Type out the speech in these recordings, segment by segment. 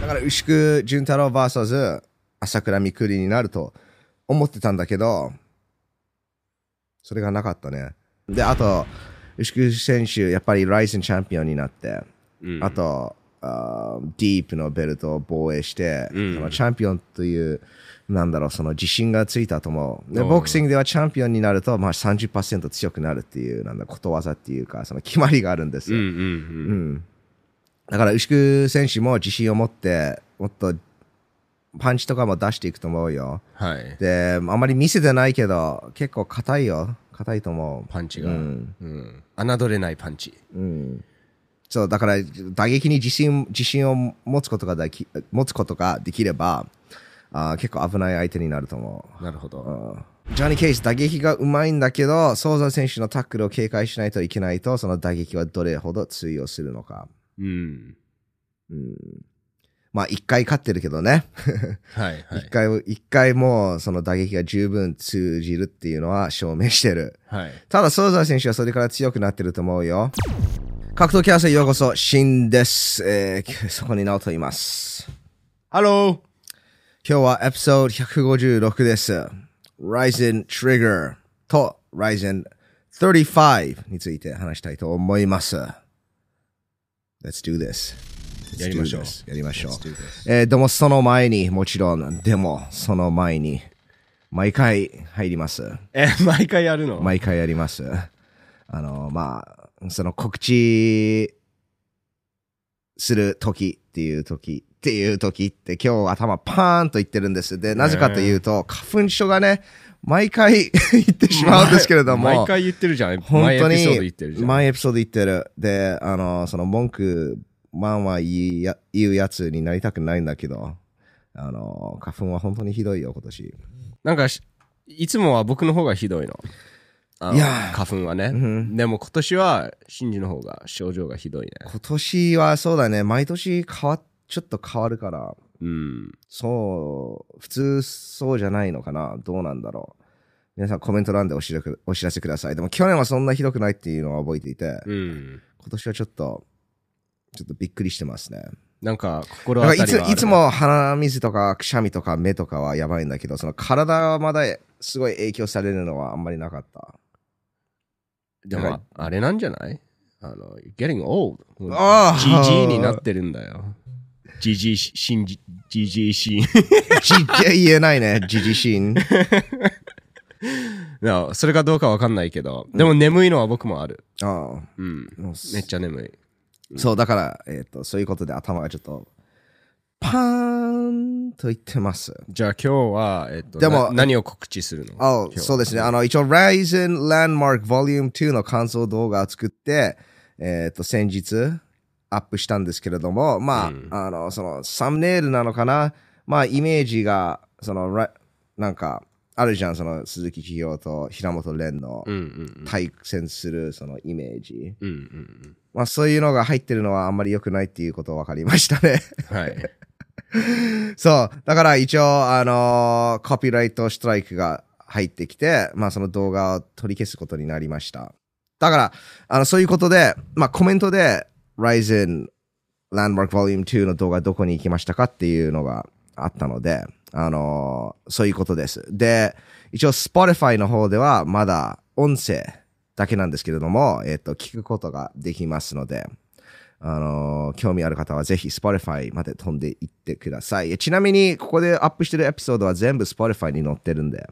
だから牛久潤太郎 VS 朝倉未来になると思ってたんだけど、それがなかったね。で、あと、牛久選手、やっぱりライゼンチャンピオンになって、うんあと、あーディープのベルトを防衛して、うんそのチャンピオンという、なんだろう、その自信がついたと思う。で、うんボクシングではチャンピオンになると、まあ30%強くなるっていう、なんだ、ことわざっていうか、その決まりがあるんですよ。うんうんうんだから、牛久選手も自信を持って、もっとパンチとかも出していくと思うよ。はい。で、あんまり見せてないけど、結構硬いよ。硬いと思う。パンチが。ううんん。侮れないパンチ。うん。そう、だから、打撃に自信、自信を持つことができ、持つことができれば、あー結構危ない相手になると思なるほど。う。うんジョニー・ケイス、打撃がうまいんだけど、ソーザー選手のタックルを警戒しないといけないと、その打撃はどれほど通用するのか。うん。うん。まあ、一回勝ってるけどね。はいは一、い。回、一回もうその打撃が十分通じるっていうのは証明してる。はい。ただ、ソウザ選手はそれから強くなってると思うよ。格闘キャラスへようこそ、シンです。えー、そこに直人います。ハロー今日はエピソード156です。 RIZIN Trigger と RIZIN 35について話したいと思います。Let's do this. やりましょうやりましょう。えーでもその前に、もちろん、でもその前に、毎回入ります。え、毎回やるの？毎回やります。あの、まあ、その告知する時っていう時っていう時って今日頭パーンと言ってるんです。で、なぜかというと、花粉症がね、毎回 言ってしまうんですけれども、毎回言ってるじゃん。本当に毎エピソード言ってるじゃん。毎エピソード言ってる。で、あの、その文句、まあまあ言いや言うやつになりたくないんだけど、あの、花粉は本当にひどいよ、今年。なんかし、いつもは僕の方がひどいの。いやー花粉はね。んでも今年は、シンジの方が症状がひどいね。今年はそうだね、毎年変わっ、ちょっと変わるから、うん。そう、普通そうじゃないのかなどうなんだろう。皆さんコメント欄でお知らせお知らせください。でも去年はそんなひどくないっていうのは覚えていて、うん。今年はちょっと、ちょっとびっくりしてますね。なんか、心当たりはいつも鼻水とかくしゃみとか目とかはやばいんだけど、その体はまだすごい影響されるのはあんまりなかった。でも、あれなんじゃない？あの、getting old. GG になってるんだよ。GG し、しんじ、GG シーン。じ言えないね、自自身。いやそれかどうかわかんないけど、でも眠いのは僕もある。ああうん。めっちゃ眠い。そう、だから、えっ、と、そういうことで頭がちょっと、パーン。と言ってます。じゃあ今日は、えっと、でも何を告知するのあそうですね。あの、一応、Ryzen Landmark Volume 2の感想動画を作って、えっ、と、先日、アップしたんですけれども、まあ、うんあの、その、サムネイルなのかな？まあ、イメージが、その、らなんか、あるじゃん、その、鈴木企業と平本蓮の対戦する、その、イメージ。うん。うんうんまあ、そういうのが入ってるのはあんまり良くないっていうこと分かりましたね。うん。はい。そう。だから一応、あのーコピーライトストライクが入ってきて、まあその動画を取り消すことになりました。だから、あの、そういうことで、まあコメントで、Ryzen Landmark Volume 2の動画どこに行きましたかっていうのがあったので、あのーそういうことです。で、一応 Spotify の方ではまだ音声だけなんですけれども、えっ、と、聞くことができますので、あのー興味ある方はぜひ Spotify まで飛んでいってください。ちなみに、ここでアップしてるエピソードは全部 Spotify に載ってるんで。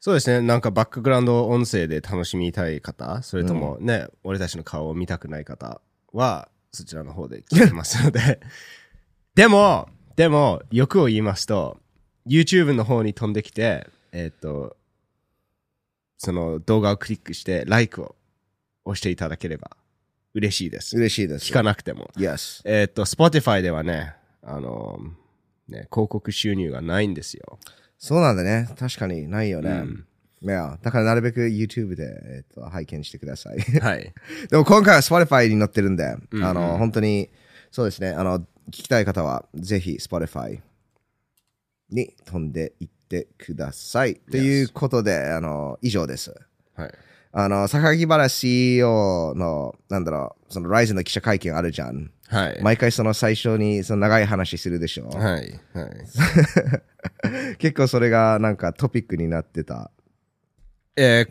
そうですね。なんかバックグラウンド音声で楽しみたい方、それともね、俺たちの顔を見たくない方は、そちらの方で聞けますので。でも、でも、欲を言いますと、YouTube の方に飛んできて、えっ、と、その動画をクリックして、LIKE を押していただければ嬉しいです。嬉しいです。聞かなくても。Yes. えっ、と、Spotify ではね、あの、ね、広告収入がないんですよ。そうなんだね。確かにないよね。うんいや、だからなるべく YouTube で、えっと拝見してください。はい。でも今回は Spotify に載ってるんで、うんうんあの、本当に、そうですね。あの、聞きたい方は、ぜひ Spotify に飛んでいってください。ということで、あの、以上です。はい。あの、榊原 CEO の、なんだろう、そのライズの記者会見あるじゃん。はい。毎回その最初にその長い話するでしょ。はい。はい。結構それがなんかトピックになってた。え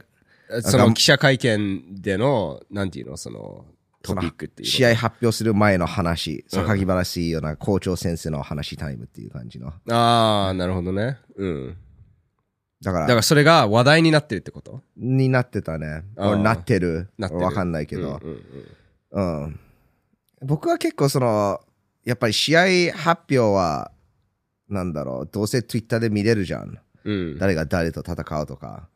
ー、その記者会見での、なんていうの、その、トピックっていうの。試合発表する前の話、榊原 CEO の校長先生の話タイムっていう感じの。ああ、なるほどね。うん。だから、だからそれが話題になってるってこと？になってたね。なってる。なってるわかんないけど。うんうんうんうん。僕は結構その、やっぱり試合発表は、なんだろう、どうせ Twitter で見れるじゃん。うん。誰が誰と戦うとか。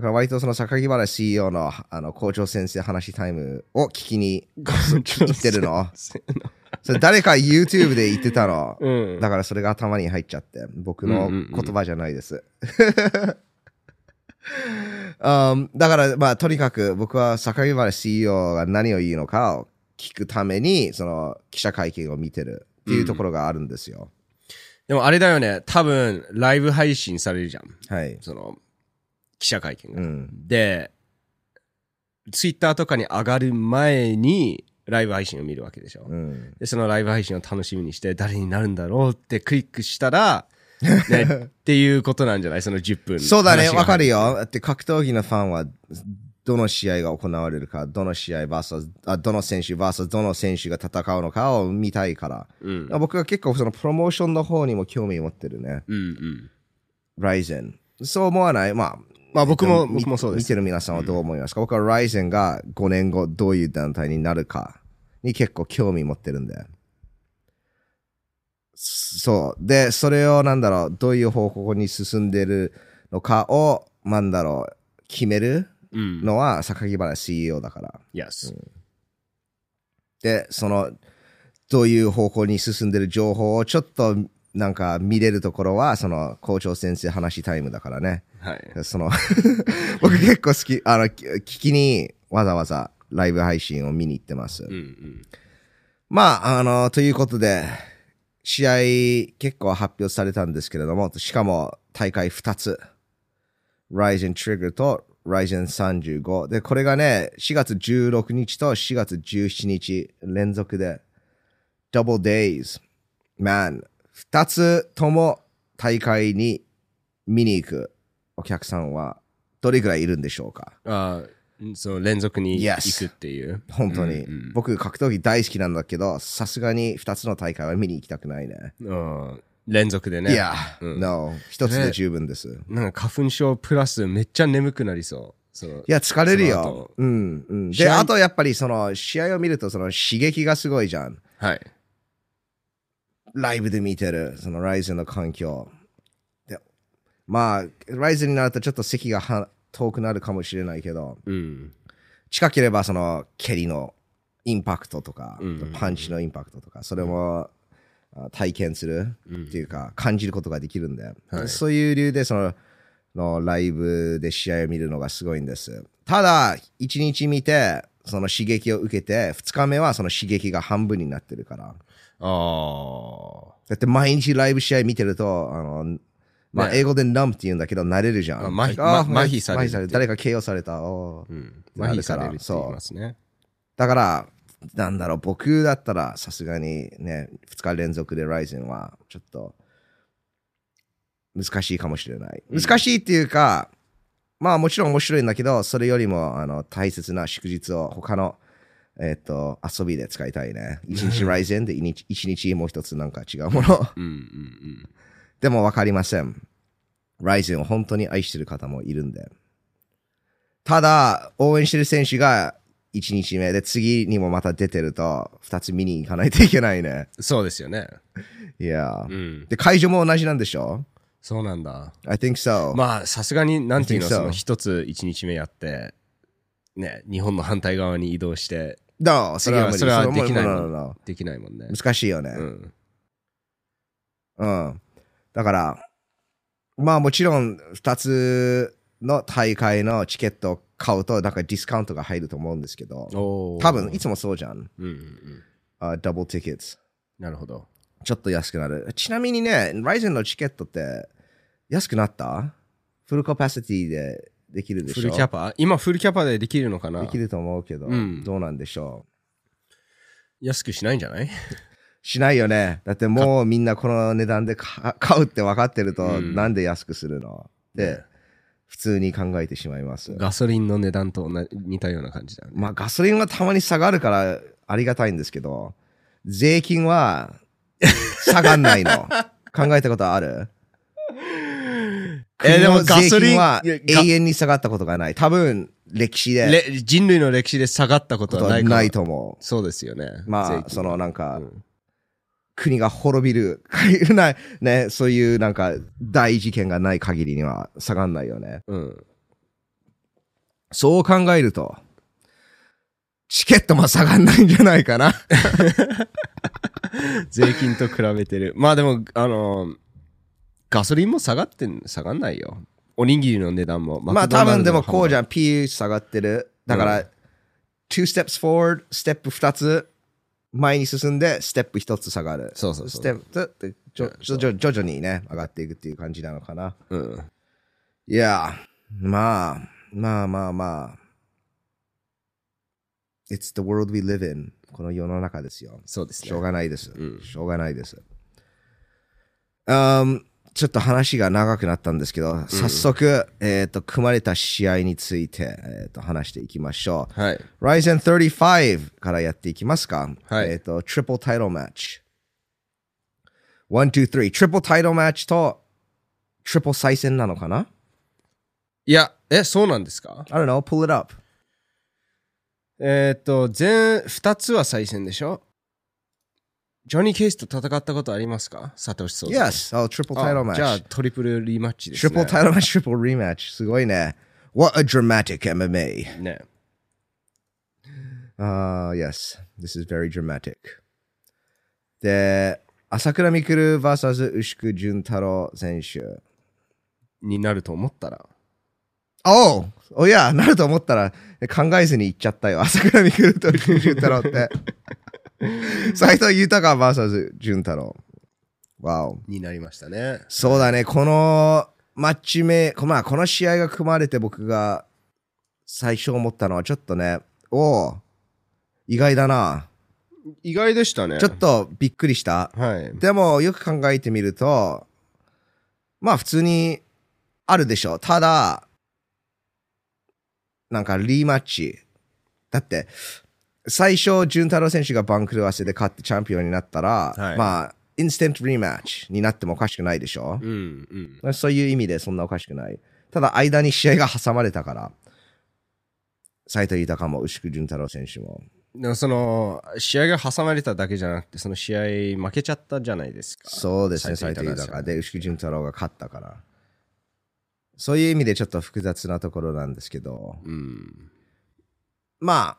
だから割とその榊原 CEO のあの校長先生話タイムを聞きに行ってるの。それ誰か YouTube で言ってたの。うん。だからそれが頭に入っちゃって、僕の言葉じゃないです。um, だから、まあ、とにかく僕は榊原 CEO が何を言うのかを聞くために、その記者会見を見てるっていうところがあるんですよ。でもあれだよね、多分、ライブ配信されるじゃん。はい。その、記者会見が。うん。で、ツイッターとかに上がる前に、ライブ配信を見るわけでしょ。うん。で、そのライブ配信を楽しみにして、誰になるんだろうってクリックしたら、ね、っていうことなんじゃない？その10分。そうだね、わかるよ。だって格闘技のファンは、どの試合が行われるか、どの試合 VS、あどの選手 VS どの選手が戦うのかを見たいから。うん。僕は結構そのプロモーションの方にも興味持ってるね。うんうん。ライゼン。そう思わない？まあ、まあ僕も、み僕もそうです。見てる皆さんはどう思いますか、僕はライゼンが5年後どういう団体になるかに結構興味持ってるんで。そう。で、それをなんだろう、どういう方向に進んでるのかを、なんだろう、決めるうん。のは榊原 CEO だから。Yes. で、その、どういう方向に進んでる情報をちょっとなんか見れるところは、その校長先生話タイムだからね。はい。その、僕結構好き、あの、き聞きにわざわざライブ配信を見に行ってます。うんうん。まあ、あの、ということで、試合結構発表されたんですけれども、しかも大会2つ。Ryzen Trigger と Ryzen 35。で、これがね、4月16日と4月17日連続で、Double Days。Man、2つとも大会に見に行くお客さんはどれぐらいいるんでしょうか？ああ、その連続に Yes 行くっていう。本当に、うんうん僕格闘技大好きなんだけど、さすがに2つの大会は見に行きたくないね。うん連続でね。いや、うん no。一つで十分です。いなんか花粉症プラスめっちゃ眠くなりそう。そのや、疲れるよ後。うん、うん。で、あとやっぱりその、試合を見るとその刺激がすごいじゃん。はい。ライブで見てる、そのライズンの環境。でまあ、ライズンになるとちょっと席がは遠くなるかもしれないけど、うん。近ければその、蹴りのインパクトとか、うんパンチのインパクトとか、それも、あ体験するっていうか、感じることができるんで、はいそういう理由でそののライブで試合を見るのがすごいんです。ただ、1日見て、その刺激を受けて、2日目はその刺激が半分になってるから。ああ。だって毎日ライブ試合見てると、あの、まあ、ね英語で numb って言うんだけど、慣れるじゃん。あ麻痺あま麻痺される誰か KO された？おーうん。麻痺されるって言いますね。だから、なんだろう、僕だったらさすがにね、2日連続でライゼンはちょっと難しいかもしれない。難しいっていうか、まあもちろん面白いんだけど、それよりもあの大切な祝日を他の、えっと遊びで使いたいね。一日ライゼンで一日一日もう一つなんか違うもの。うんうんうん。でもわかりません。ライゼンを本当に愛してる方もいるんで。ただ、応援してる選手が1日目で次にもまた出てると2つ見に行かないといけないね。そうですよね。いやう。ん。で、会場も同じなんでしょ？そうなんだ。?I think so. まあ、さすがに、なんていうの、so その一つ一日目やって、ね、日本の反対側に移動して、No, それはそれはそできないもん.できないもんね。難しいよね。うん。うん。だから、まあもちろん2つの大会のチケットを買うと、なんかディスカウントが入ると思うんですけど、多分いつもそうじゃん。うんうんうん。あダブルティケット。なるほど。ちょっと安くなる。ちなみにね、ライゼンのチケットって安くなった？フルカパシティでできるでしょ？フルキャパ？今フルキャパでできるのかな？できると思うけど、うんどうなんでしょう？安くしないんじゃない？しないよね。だってもうみんなこの値段でか買うって分かってると、うんなんで安くするの？って、普通に考えてしまいます。ガソリンの値段と似たような感じだね。まあガソリンはたまに下がるからありがたいんですけど、税金は下がんないの。考えたことある？えーでもガソリンは永遠に下がったことがない。多分歴史でれ人類の歴史で下がったことはないないと思う。そうですよね。まあ、そのなんか、うん国が滅びる、ない、ね、そういうなんか大事件がない限りには下がんないよね。うん。そう考えると、チケットも下がんないんじゃないかな。税金と比べてる。まあでも、あの、ガソリンも下がってん、下がんないよ。おにぎりの値段も。まあ多分でもこうじゃゃん、P 下がってる。だから、う2 steps forward、ステップ2つ前に進んで、ステップ1つ下がる。そうそうそうステップってちょちょちょ徐々にね、上がっていくっていう感じなのかな。うん。いや、まあ、まあまあまあ。It's the world we live in. この世の中ですよ。そうですね。しょうがないです。うんしょうがないです。Um, ちょっと話が長くなったんですけど、早速、えっ、と、組まれた試合について、えっ、と、話していきましょう。はい。Ryzen 35からやっていきますか。はいえっ、と、トリプルタイトルマッチ。1、2、3。トリプルタイトルマッチと、トリプル再戦なのかな？いや、え、そうなんですか？I don't know, pull it up. えーっと、全、二つは再戦でしょ？ジョニー・ケイスと戦ったことありますか？サトシソウ Yes, oh, triple title あじゃあ match. トリプルリマッチですね。Triple title match, triple rematch. すごいね。What a dramatic MMA. ね。Uh, yes, this is very dramatic. で、朝倉未来 vs 牛久潤太郎選手。になると思ったら。おうおいや、なると思ったら考えずに言っちゃったよ。朝倉未来と牛久潤太郎って。斎藤豊 vs 潤太郎。わお。になりましたね。そうだね、このマッチ目、こまあ、この試合が組まれて僕が最初思ったのはちょっとね、おお意外だな。意外でしたね。ちょっとびっくりした。はい。でもよく考えてみると、まあ普通にあるでしょう。ただ、なんかリーマッチ。だって、最初、潤太郎選手がバンクルワセで勝ってチャンピオンになったら、はいまあ、インスタントリーマッチになってもおかしくないでしょ？うんうん。そういう意味でそんなおかしくない。ただ、間に試合が挟まれたから、斎藤豊も牛久潤太郎選手も。でもその、試合が挟まれただけじゃなくて、その試合負けちゃったじゃないですか。そうですね、斎藤豊で、牛久潤太郎が勝ったから。そういう意味でちょっと複雑なところなんですけど、うん。まあ、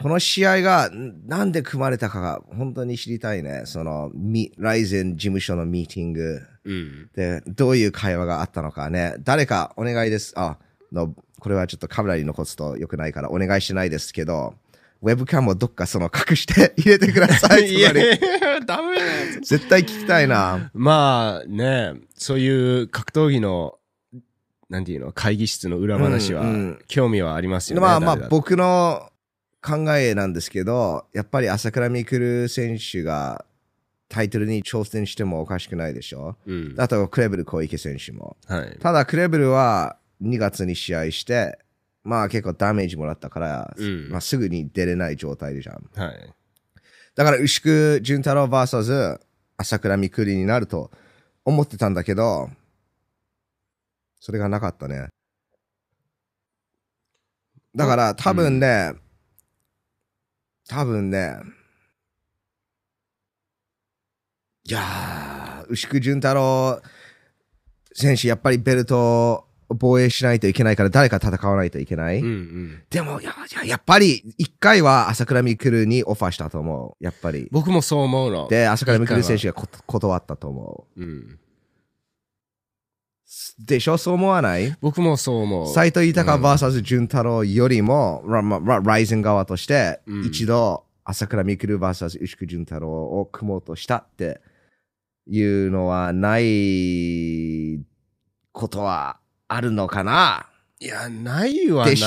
この試合がんなんで組まれたかが本当に知りたいね。その、ミライゼン事務所のミーティングうん。で、どういう会話があったのかね。誰かお願いです。あ、の、これはちょっとカメラに残すと良くないからお願いしないですけど、ウェブカムをどっかその隠して 入れてください。いや ダメなやつ。絶対聞きたいな。まあね、そういう格闘技の、なんていうの、会議室の裏話はうんうん、興味はありますよね。まあまあ誰だって僕の考えなんですけど、やっぱり朝倉未来選手がタイトルに挑戦してもおかしくないでしょ？うん。あとクレブル小池選手も。はい。ただクレブルは2月に試合して、まあ結構ダメージもらったから、うんまあすぐに出れない状態じゃん。はい。だから牛久潤太郎 VS 朝倉未来になると思ってたんだけど、それがなかったね。だから多分ね、多分ね、いやー、牛久潤太郎選手、やっぱりベルトを防衛しないといけないから誰か戦わないといけない。うんうん。でも、いや、いややっぱり、一回は朝倉未来にオファーしたと思う。やっぱり。僕もそう思うの。で、朝倉未来選手がこ断ったと思うん。う。でしょ？そう思わない？僕もそう思う。斎藤豊 VS 潤太郎よりも、ラまラライゼン側として、うん一度、朝倉未来 VS 牛久潤太郎を組もうとしたっていうのはないことはあるのかな？いや、ないはないででし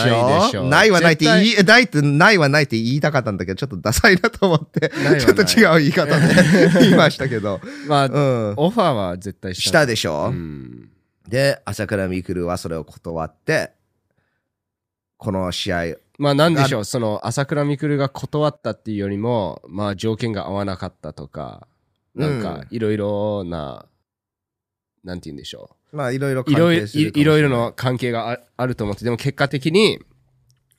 しょ？ょないはないって言い、ないって、ないはないって言いたかったんだけど、ちょっとダサいなと思って、ちょっと違う言い方で言いましたけど。まあ、うん。オファーは絶対したでしょ、うん。で、朝倉未来はそれを断って、この試合、まあ、なんでしょう、その、朝倉未来が断ったっていうよりも、まあ、条件が合わなかったとか、なんかうん、いろいろな、なんて言うんでしょまあいろいろ関係するい。いろいろの関係がああると思って、でも結果的に、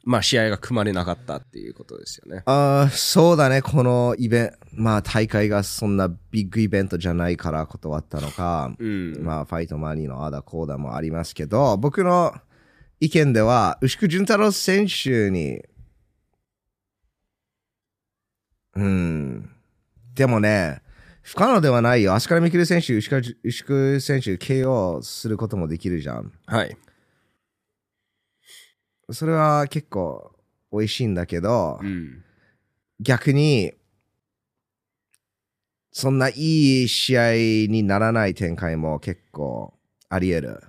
まあ、試合が組まれなかったっていうことですよね。ああ、そうだね、このイベント、まあ大会がそんなビッグイベントじゃないから断ったのか、うん。まあファイトマニーのあだこうだもありますけど、僕の意見では、牛久潤太郎選手に、うん、でもね、不可能ではないよ。足利未来選手、牛久牛久選手、KO することもできるじゃん。はい。それは結構美味しいんだけど、うん。逆に、そんないい試合にならない展開も結構あり得る。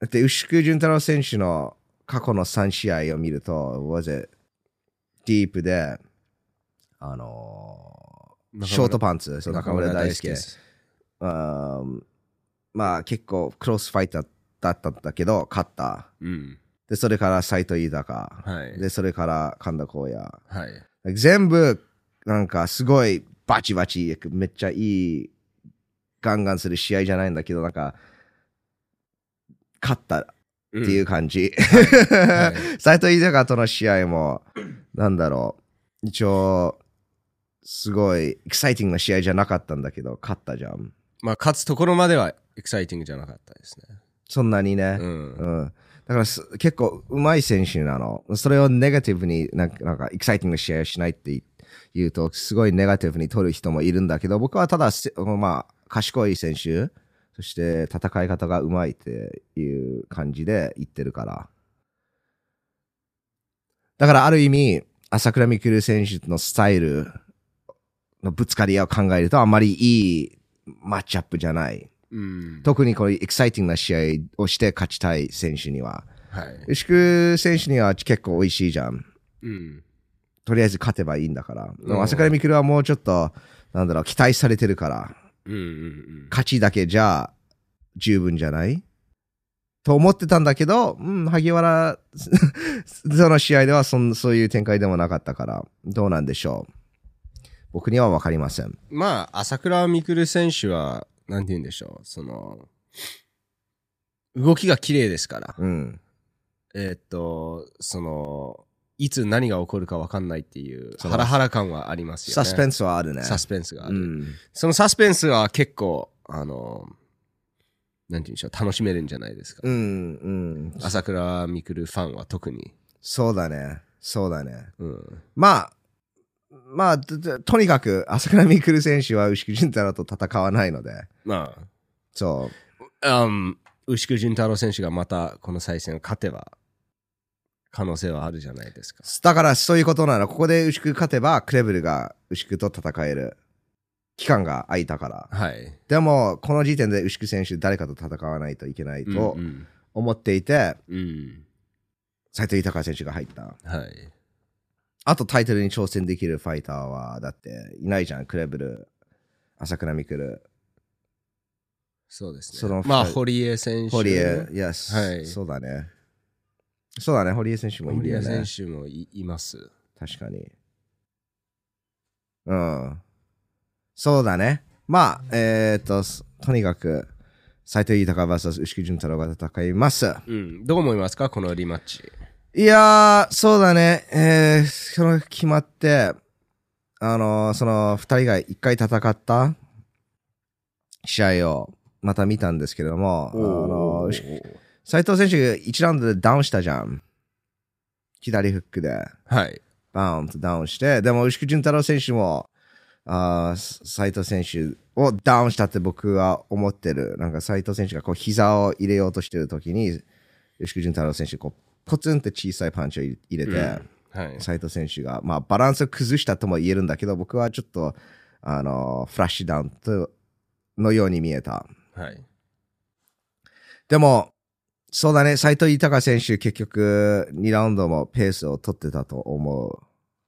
だって、牛久潤太郎選手の過去の3試合を見ると、was it ディープで、あのーショートパンツ、そう中村大輔。です。うんまあ結構クロスファイターだったんだけど、勝った。うん。で、それから斎藤豊。はい。で、それから神田光也。はい。全部、なんかすごいバチバチ、めっちゃいい、ガンガンする試合じゃないんだけど、なんか、勝ったっていう感じ。は斎藤裕との試合も、なんだろう、一応、すごいエキサイティングな試合じゃなかったんだけど、勝ったじゃん。まあ、勝つところまではエキサイティングじゃなかったですね。そんなにね。うん。うん。だからす結構上手い選手なの。それをネガティブになんか、なんかエキサイティングな試合をしないって言うと、すごいネガティブに取る人もいるんだけど、僕はただせ、まあ、賢い選手、そして戦い方が上手いっていう感じで言ってるから。だからある意味、朝倉未来選手のスタイルのぶつかり合いを考えると、あんまりいいマッチアップじゃない。うん。特にこういうエキサイティングな試合をして勝ちたい選手には。はい。牛久選手には結構美味しいじゃん。うん。とりあえず勝てばいいんだから。でもうん朝倉未来はもうちょっと、なんだろう、期待されてるから、うんうんうん。勝ちだけじゃ十分じゃない？と思ってたんだけど、うん、萩原、その試合ではそんそういう展開でもなかったから、どうなんでしょう？僕には分かりません。まあ、朝倉未来選手は、なんて言うんでしょう。その、動きが綺麗ですから。うん。えーっと、その、いつ何が起こるか分かんないっていう、ハラハラ感はありますよね。サスペンスはあるね。サスペンスがある。うん。そのサスペンスは結構、あの、なんて言うんでしょう、楽しめるんじゃないですか。うん、うん。朝倉未来ファンは特に。そうだね。そうだね。うん。まあ、まあ、とにかく、朝倉未来選手は牛久潤太郎と戦わないので、まそあ、うん、牛久潤太郎選手がまたこの再戦を勝てば、可能性はあるじゃないですか。う。だからそういうことなの。ここで牛久勝てば、クレブルが牛久と戦える期間が空いたから。はい。でも、この時点で牛久選手、誰かと戦わないといけないとうん思っていて、うん。うん。斉藤豊選手が入った。はい。あとタイトルに挑戦できるファイターは、だっていないじゃん。クレブル、朝倉未来、そうですね。そのまあ、堀江選手。堀江、イエス、はいそうだね。そうだね、堀江選手もいる堀江よね。選手もいいます。確かに。うん。そうだね。まあ、えー、っと、すとにかく、斉藤豊 VS 牛久潤太郎が戦います。うん。どう思いますかこのリマッチ。いやー、そうだね。えー、その決まって、あのーその二人が一回戦った試合をまた見たんですけれども、あのー斉藤選手が1ラウンドでダウンしたじゃん。左フックで。はい。バウンとダウンして、でも牛久潤太郎選手も、あー斉藤選手をダウンしたって僕は思ってる。なんか斉藤選手がこう膝を入れようとしてる時に、牛久潤太郎選手こうポツンって小さいパンチを入れて、はい。斉藤選手が、まあ、バランスを崩したとも言えるんだけど、僕はちょっと、あの、フラッシュダウンとのように見えた。はい。でも、そうだね、斎藤豊選手結局2ラウンドもペースを取ってたと思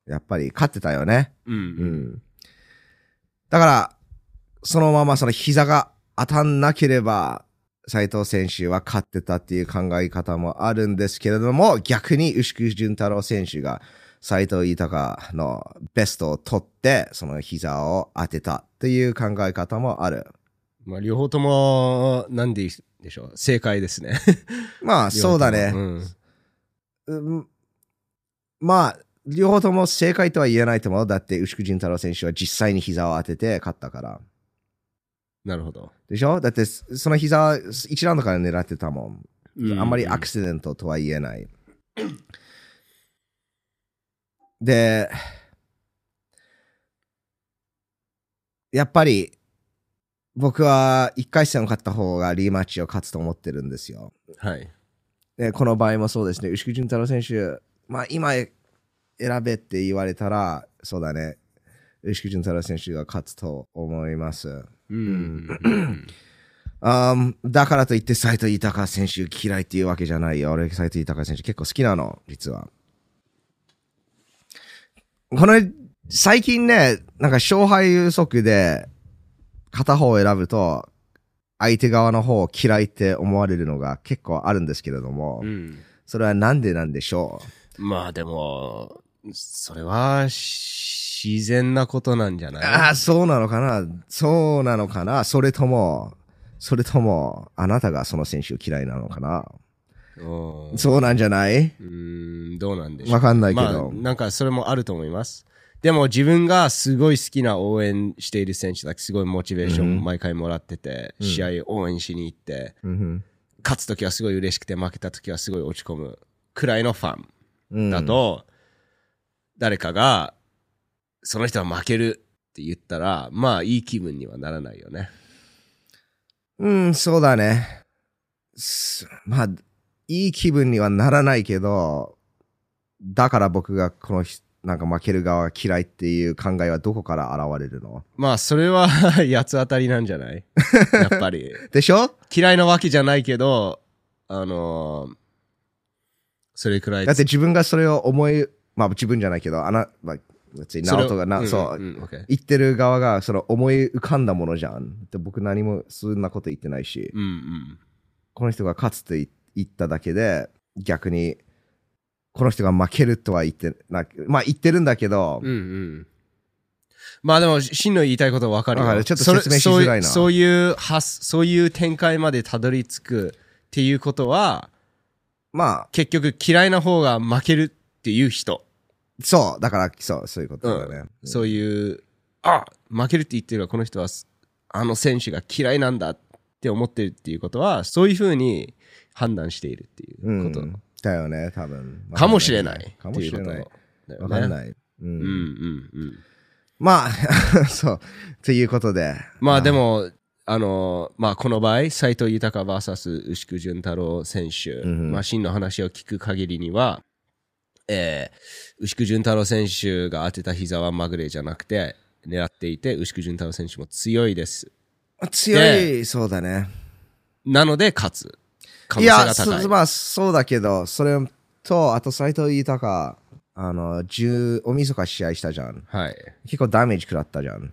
う。やっぱり勝ってたよね。うん。うん。だから、そのままその膝が当たんなければ、斉藤選手は勝ってたっていう考え方もあるんですけれども、逆に牛久潤太郎選手が斉藤豊のベストを取って、その膝を当てたっていう考え方もある。まあ、両方とも、なんででしょ？う。正解ですね。まあ、そうだね。うん。うんまあ、両方とも正解とは言えないと思う。だって、牛久潤太郎選手は実際に膝を当てて勝ったから。なるほど。でしょ？だって、その膝は1ラウンドから狙ってたもん。うんあんまりアクシデントとは言えない。で、やっぱり、僕は1回戦を勝った方がリーマッチを勝つと思ってるんですよ。はい。で、この場合もそうですね。牛久潤太郎選手、まあ今選べって言われたら、そうだね。牛久潤太郎選手が勝つと思います。うん。あーだからといって斉藤豊選手嫌いっていうわけじゃないよ。俺、斉藤豊選手結構好きなの、実は。この、最近ね、なんか勝敗予測で片方を選ぶと、相手側の方を嫌いって思われるのが結構あるんですけれども、うん。それはなんでなんでしょまあでも、それは自然なことなんじゃない？ああ、そうなのかな？そうなのかな？それとも、それとも、あなたがその選手嫌いなのかな？うん。そうなんじゃない？うーん、どうなんでしょう。わかんないけど。まあ、なんかそれもあると思います。でも自分がすごい好きな応援している選手だけすごいモチベーショうんン毎回もらってて、うん試合応援しに行って、うん勝つときはすごい嬉しくて負けたときはすごい落ち込むくらいのファンうんだと、誰かが、その人は負けるって言ったら、まあいい気分にはならないよね。うん、そうだね。すまあ、いい気分にはならないけど、だから僕がこのひ、なんか負ける側が嫌いっていう考えはどこから現れるの？まあそれは 八つ当たりなんじゃない？やっぱり。でしょ？嫌いなわけじゃないけど、あのーそれくらい。だって自分がそれを思い、まあ自分じゃないけど、あな、まあ、別にがな、んそう、言ってる側がその思い浮かんだものじゃん。で僕何もそんなこと言ってないし、うんうん。この人が勝つと言言っただけで、逆に、この人が負けるとは言ってなく、まあ言ってるんだけど、うんうん。まあでも、真の言いたいことは分かるよ。わかるちょっと説明しづらいなそういうそういう発、そういう展開までたどり着くっていうことは、まあ、結局嫌いな方が負けるっていう人。そう、だから、そう、そういうことだね。そういう、あ負けるって言ってるからこの人は、あの選手が嫌いなんだって思ってるっていうことは、そういうふうに判断しているっていううんこと。だよね、多分。かもしれない。かもしれない。わかんない。ううんうんん。うん。まあ、そう。ということで。まあでも、あの、まあこの場合、斎藤豊 VS 牛久潤太郎選手、うんまあ真の話を聞く限りには、えー、牛久潤太郎選手が当てた膝はまぐれじゃなくて、狙っていて、牛久潤太郎選手も強いです。強い、そうだね。なので勝つ。可い能性や、が高い。そまあ、そうだけど、それと、あと、斎藤豊、あの、10、おみそか試合したじゃん。はい。結構ダメージ食らったじゃん。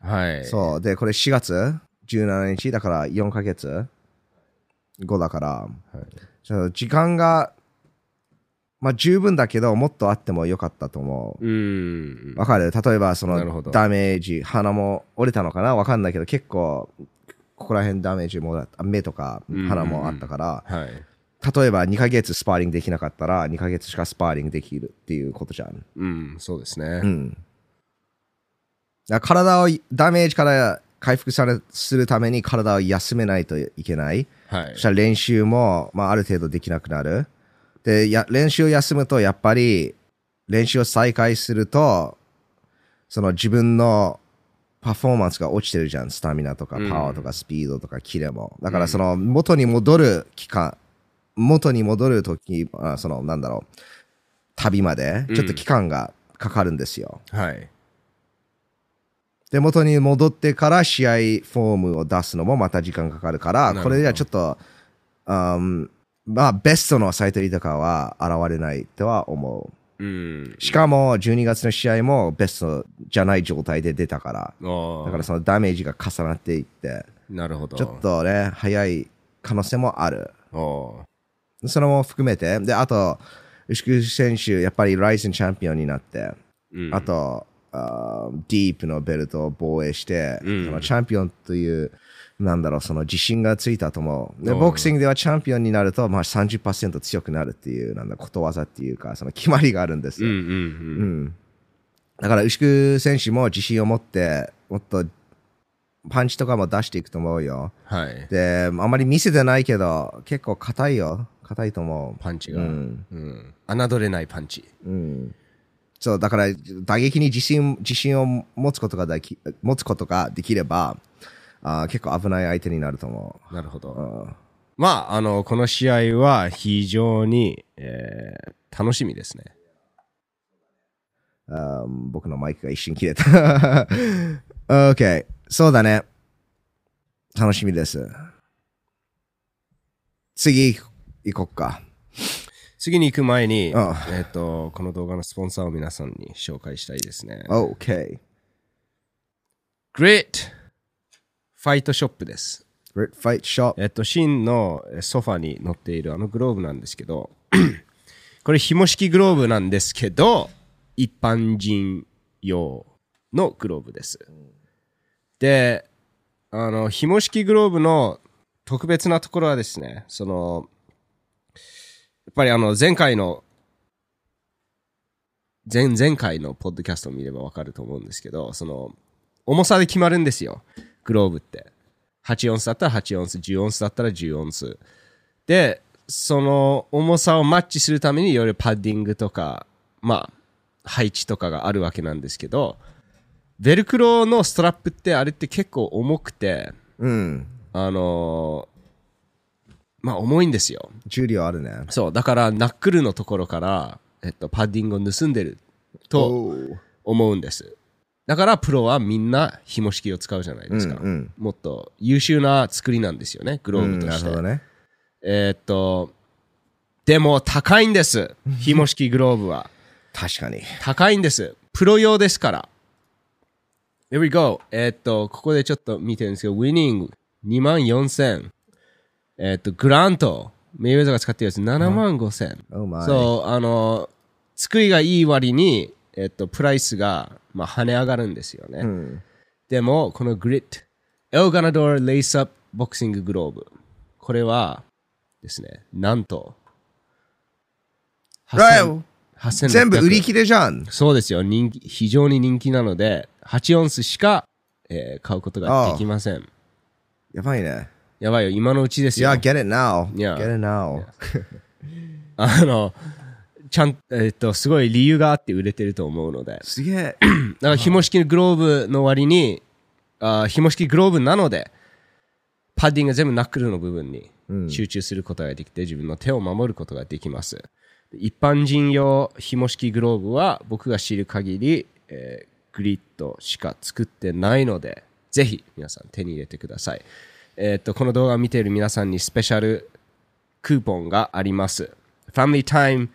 はい。そう。で、これ4月？17日？だから4ヶ月？後だから、ちょっと時間が、まあ十分だけど、もっとあってもよかったと思う。うん。わかる？例えば、そのダメージ、鼻も折れたのかな？わかんないけど、結構、ここら辺ダメージもらった、目とかうん鼻もあったから、はい。例えば2ヶ月スパーリングできなかったら、2ヶ月しかスパーリングできるっていうことじゃん。うん、そうですね。うん。だ体を、ダメージから回復されするために体を休めないといけない。はいそし。たら練習も、まあ、ある程度できなくなる。で、や練習を休むと、やっぱり、練習を再開すると、その自分のパフォーマンスが落ちてるじゃん。スタミナとかうんパワーとかスピードとかキレも。だからその元に戻る期間、元に戻るとき、あそのなんだろう、旅までちょっと期間がかかるんですよ。はい。で、元に戻ってから試合フォームを出すのもまた時間かかるから、これではちょっと、あーまあ、ベストのサイトリとかは現れないとは思う。うん。しかも、12月の試合もベストじゃない状態で出たから、だからそのダメージが重なっていって、なるほど。ちょっとね、早い可能性もある。それも含めて、で、あと、牛久選手、やっぱりライズンチャンピオンになって、うん。あと、あーディープのベルトを防衛して、うん。そのチャンピオンという、なんだろう、その自信がついたと思う。で、うんボクシングではチャンピオンになると、まあ30%強くなるっていう、なんだ、ことわざっていうか、その決まりがあるんですよ。うんうんうんだから、牛久選手も自信を持って、もっと、パンチとかも出していくと思うよ。はい。で、あんまり見せてないけど、結構硬いよ。硬いと思う。パンチが。ううん。ん。侮れないパンチ。うん。そう、だから、打撃に自信、自信を持つことができ、持つことができれば、あー結構危ない相手になると思なるほど。う。うんまあ、あの、この試合は非常に、えー楽しみですね。あー僕のマイクが一瞬切れた。OK。そうだね。楽しみです。次、行こっか。次に行く前に、あえっ、と、この動画のスポンサーを皆さんに紹介したいですね。OK。Great ファイトショップです。Grit Fight Shop。えっと、シンのソファに乗っているあのグローブなんですけど、これ紐式グローブなんですけど、一般人用のグローブです。で、あの、紐式グローブの特別なところはですね、その、やっぱりあの、前回の、前、前回のポッドキャストを見ればわかると思うんですけど、その、重さで決まるんですよ、グローブって。8オンスだったら8オンス、10オンスだったら10オンス。で、その重さをマッチするためにいろいろパッディングとか、まあ、配置とかがあるわけなんですけど、ベルクロのストラップってあれって結構重くて、うん。あのーまあ重いんですよ。重量あるね。そう、だからナックルのところから、えっと、パッディングを盗んでると思うんです。だからプロはみんな紐式を使うじゃないですか。うんうんもっと優秀な作りなんですよね、グローブとして。うんなるほどね。えーっと、でも高いんです。紐式グローブは。確かに。高いんです。プロ用ですから。Here we go. えーっと、ここでちょっと見てるんですけど、ウィニング2万4000。えーっと、グラント、メイウェザーが使ってるやつ7万5000。Oh my. そう、あの、作りがいい割に、えーっと、プライスが、まあ、跳ね上がるんですよね。うん。でも、このグリット、エルガナドー lace up ボクシンググローブ。これはですね、なんと、はい8600全部売り切れじゃん。そうですよ人気、非常に人気なので、8オンスしか、えー買うことができません。やばいね。やばいよ、今のうちですよ。Yeah, get it now. Yeah. Get it now. あの、ちゃん、えっと、すごい理由があって売れてると思うので。すげえ。だから紐式グローブの割に、あー紐式グローブなので、パッディングが全部ナックルの部分に集中することができて、自分の手を守ることができます。一般人用紐式グローブは僕が知る限り、えーグリッドしか作ってないので、ぜひ皆さん手に入れてください。えーっと、この動画を見ている皆さんにスペシャルクーポンがあります。ファミリータイム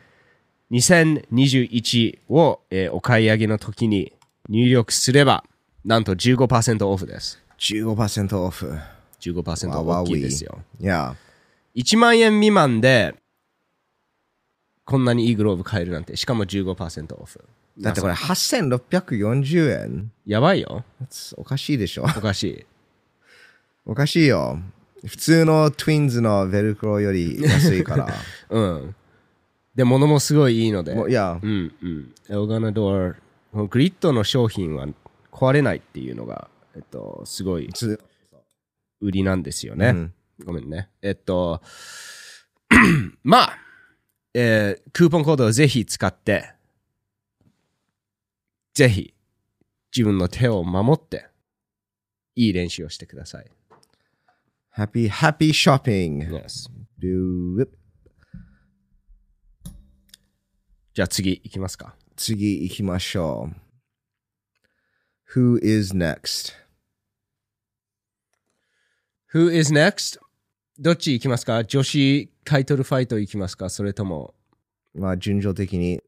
2021を、えーお買い上げの時に入力すれば、なんと15%オフです。15%オフ。15%わわ大きいですよ。いや。1万円未満で、こんなにいいグローブ買えるなんて、しかも15%オフ。だってこれ8640円やばいよ。おかしいでしょおかしい。おかしいよ。普通のトゥインズのベルクロより安いから。うん。で、物もすごいいいので。もういやう、んうん。エルガナドー、このグリッドの商品は壊れないっていうのが、えっと、すごいつ売りなんですよね。うんごめんね。えっと、まあ、えークーポンコードをぜひ使って、ぜひ自分の手を守って、いい練習をしてください。Happy, happy shopping. Yes. Do it. じゃあ次行きますか。次行きましょう。Who is next? Who is next? どっち行きますか？女子タイトルファイト行きますか？それとも、まあ、順序的に。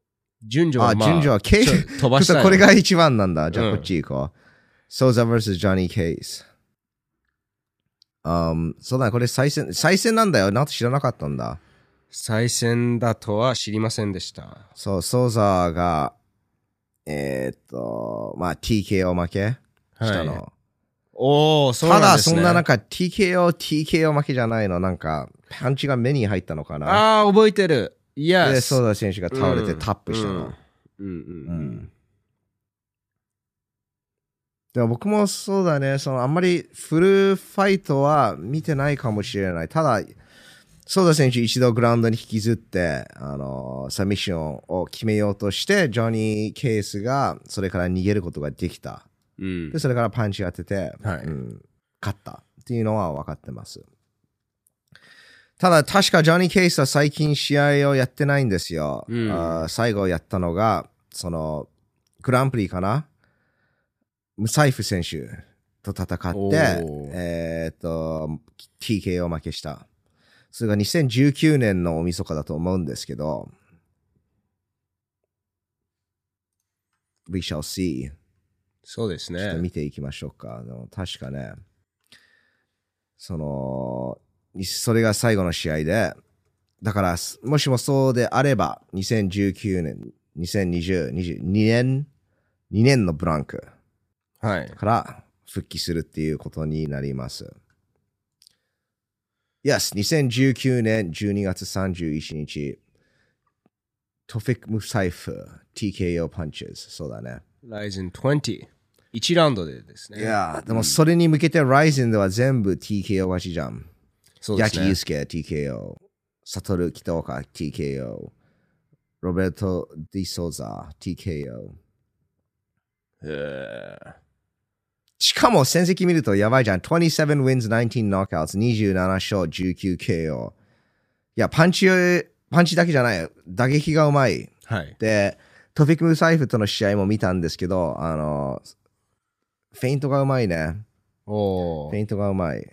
順序は、あ、まあ、順序は、ケイ飛ばしたい。これが一番なんだ。じゃあ、うんこっち行こう。ソーザ vs ジョニー・ケイス。Um, そうだね、これ再戦、再戦なんだよ。なんと知らなかったんだ。再戦だとは知りませんでした。そう、ソーザが、えーっと、まあ、TKO 負けしたの。はいおお、そうただ、なんですね。そんななんか TKO、TKO 負けじゃないの。なんか、パンチが目に入ったのかな。ああ、覚えてる。いや、で、ソーザ選手が倒れてうんタップしたの。うんうんううんんでも僕もそうだね、そのあんまりフルファイトは見てないかもしれない。ただ、ソーダ選手一度グラウンドに引きずって、あの、サミッションを決めようとして、ジョニー・ケースがそれから逃げることができた。うんで、それからパンチ当てて、はいうん、勝ったっていうのは分かってます。ただ、確かジョニー・ケースは最近試合をやってないんですよ。うんあー最後やったのが、その、グランプリかな？ムサイフ選手と戦ってえーっと、TKO 負けした。それが2019年の大晦日だと思うんですけど、We shall see. そうですちょっとね。見ていきましょうか。あの確かね、その、それが最後の試合で、だから、もしもそうであれば、2019年、2020、22年、2年のブランクはい。から復帰するっていうことになります。Yes、2019年12月31日、トフィック・ムサイフ、TKO パンチェズ。そうだね。ライゼン20。1ラウンドでですね。いやー、でもそれに向けて Ryzen では全部 TKO 勝ちじゃん。そうですねユースケ TKO、サトル・キトオカ TKO、ロベルト・ディ・ソーザ TKO。へーしかも戦績見るとやばいじゃん。27 wins, 19 knockouts, 27勝、19 KO。いや、パンチ、パンチだけじゃないよ。打撃がうまい。はい。で、トフィック・ムサイフとの試合も見たんですけど、あの、フェイントがうまいね。おーフェイントがうまい。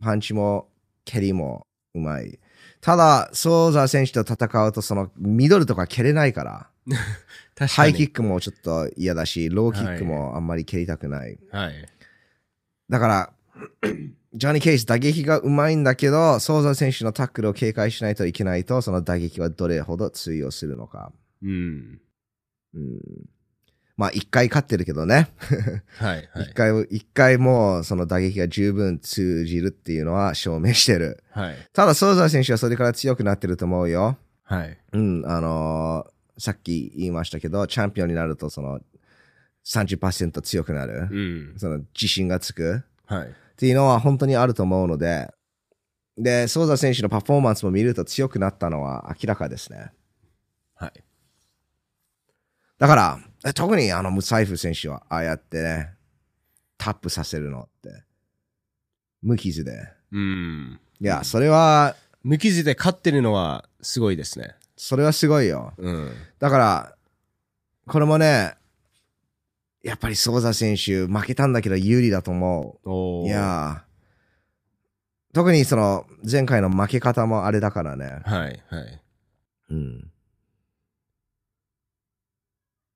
パンチも蹴りもうまい。ただ、ソーザー選手と戦うと、そのミドルとか蹴れないから。ハイキックもちょっと嫌だし、ローキックもあんまり蹴りたくない。はい。だから、ジョニー・ケイス打撃がうまいんだけど、ソーザー選手のタックルを警戒しないといけないと、その打撃はどれほど通用するのか。うん。うん、まあ、一回勝ってるけどね。はい。は一、い。回、一回もうその打撃が十分通じるっていうのは証明してる。はい。ただ、ソーザー選手はそれから強くなってると思うよ。はい。うん、あのーさっき言いましたけど、チャンピオンになるとその30%強くなる。うん。その自信がつく。はい。っていうのは本当にあると思うので、で、ソーザ選手のパフォーマンスも見ると強くなったのは明らかですね。はい。だから、え特にあのムサイフ選手はああやってね、タップさせるのって、無傷で。うん。いや、それは、無傷で勝ってるのはすごいですね。それはすごいよ。うん。だから、これもね、やっぱりソーザ選手負けたんだけど有利だと思う。いやー特にその前回の負け方もあれだからね。はい。はい。うん。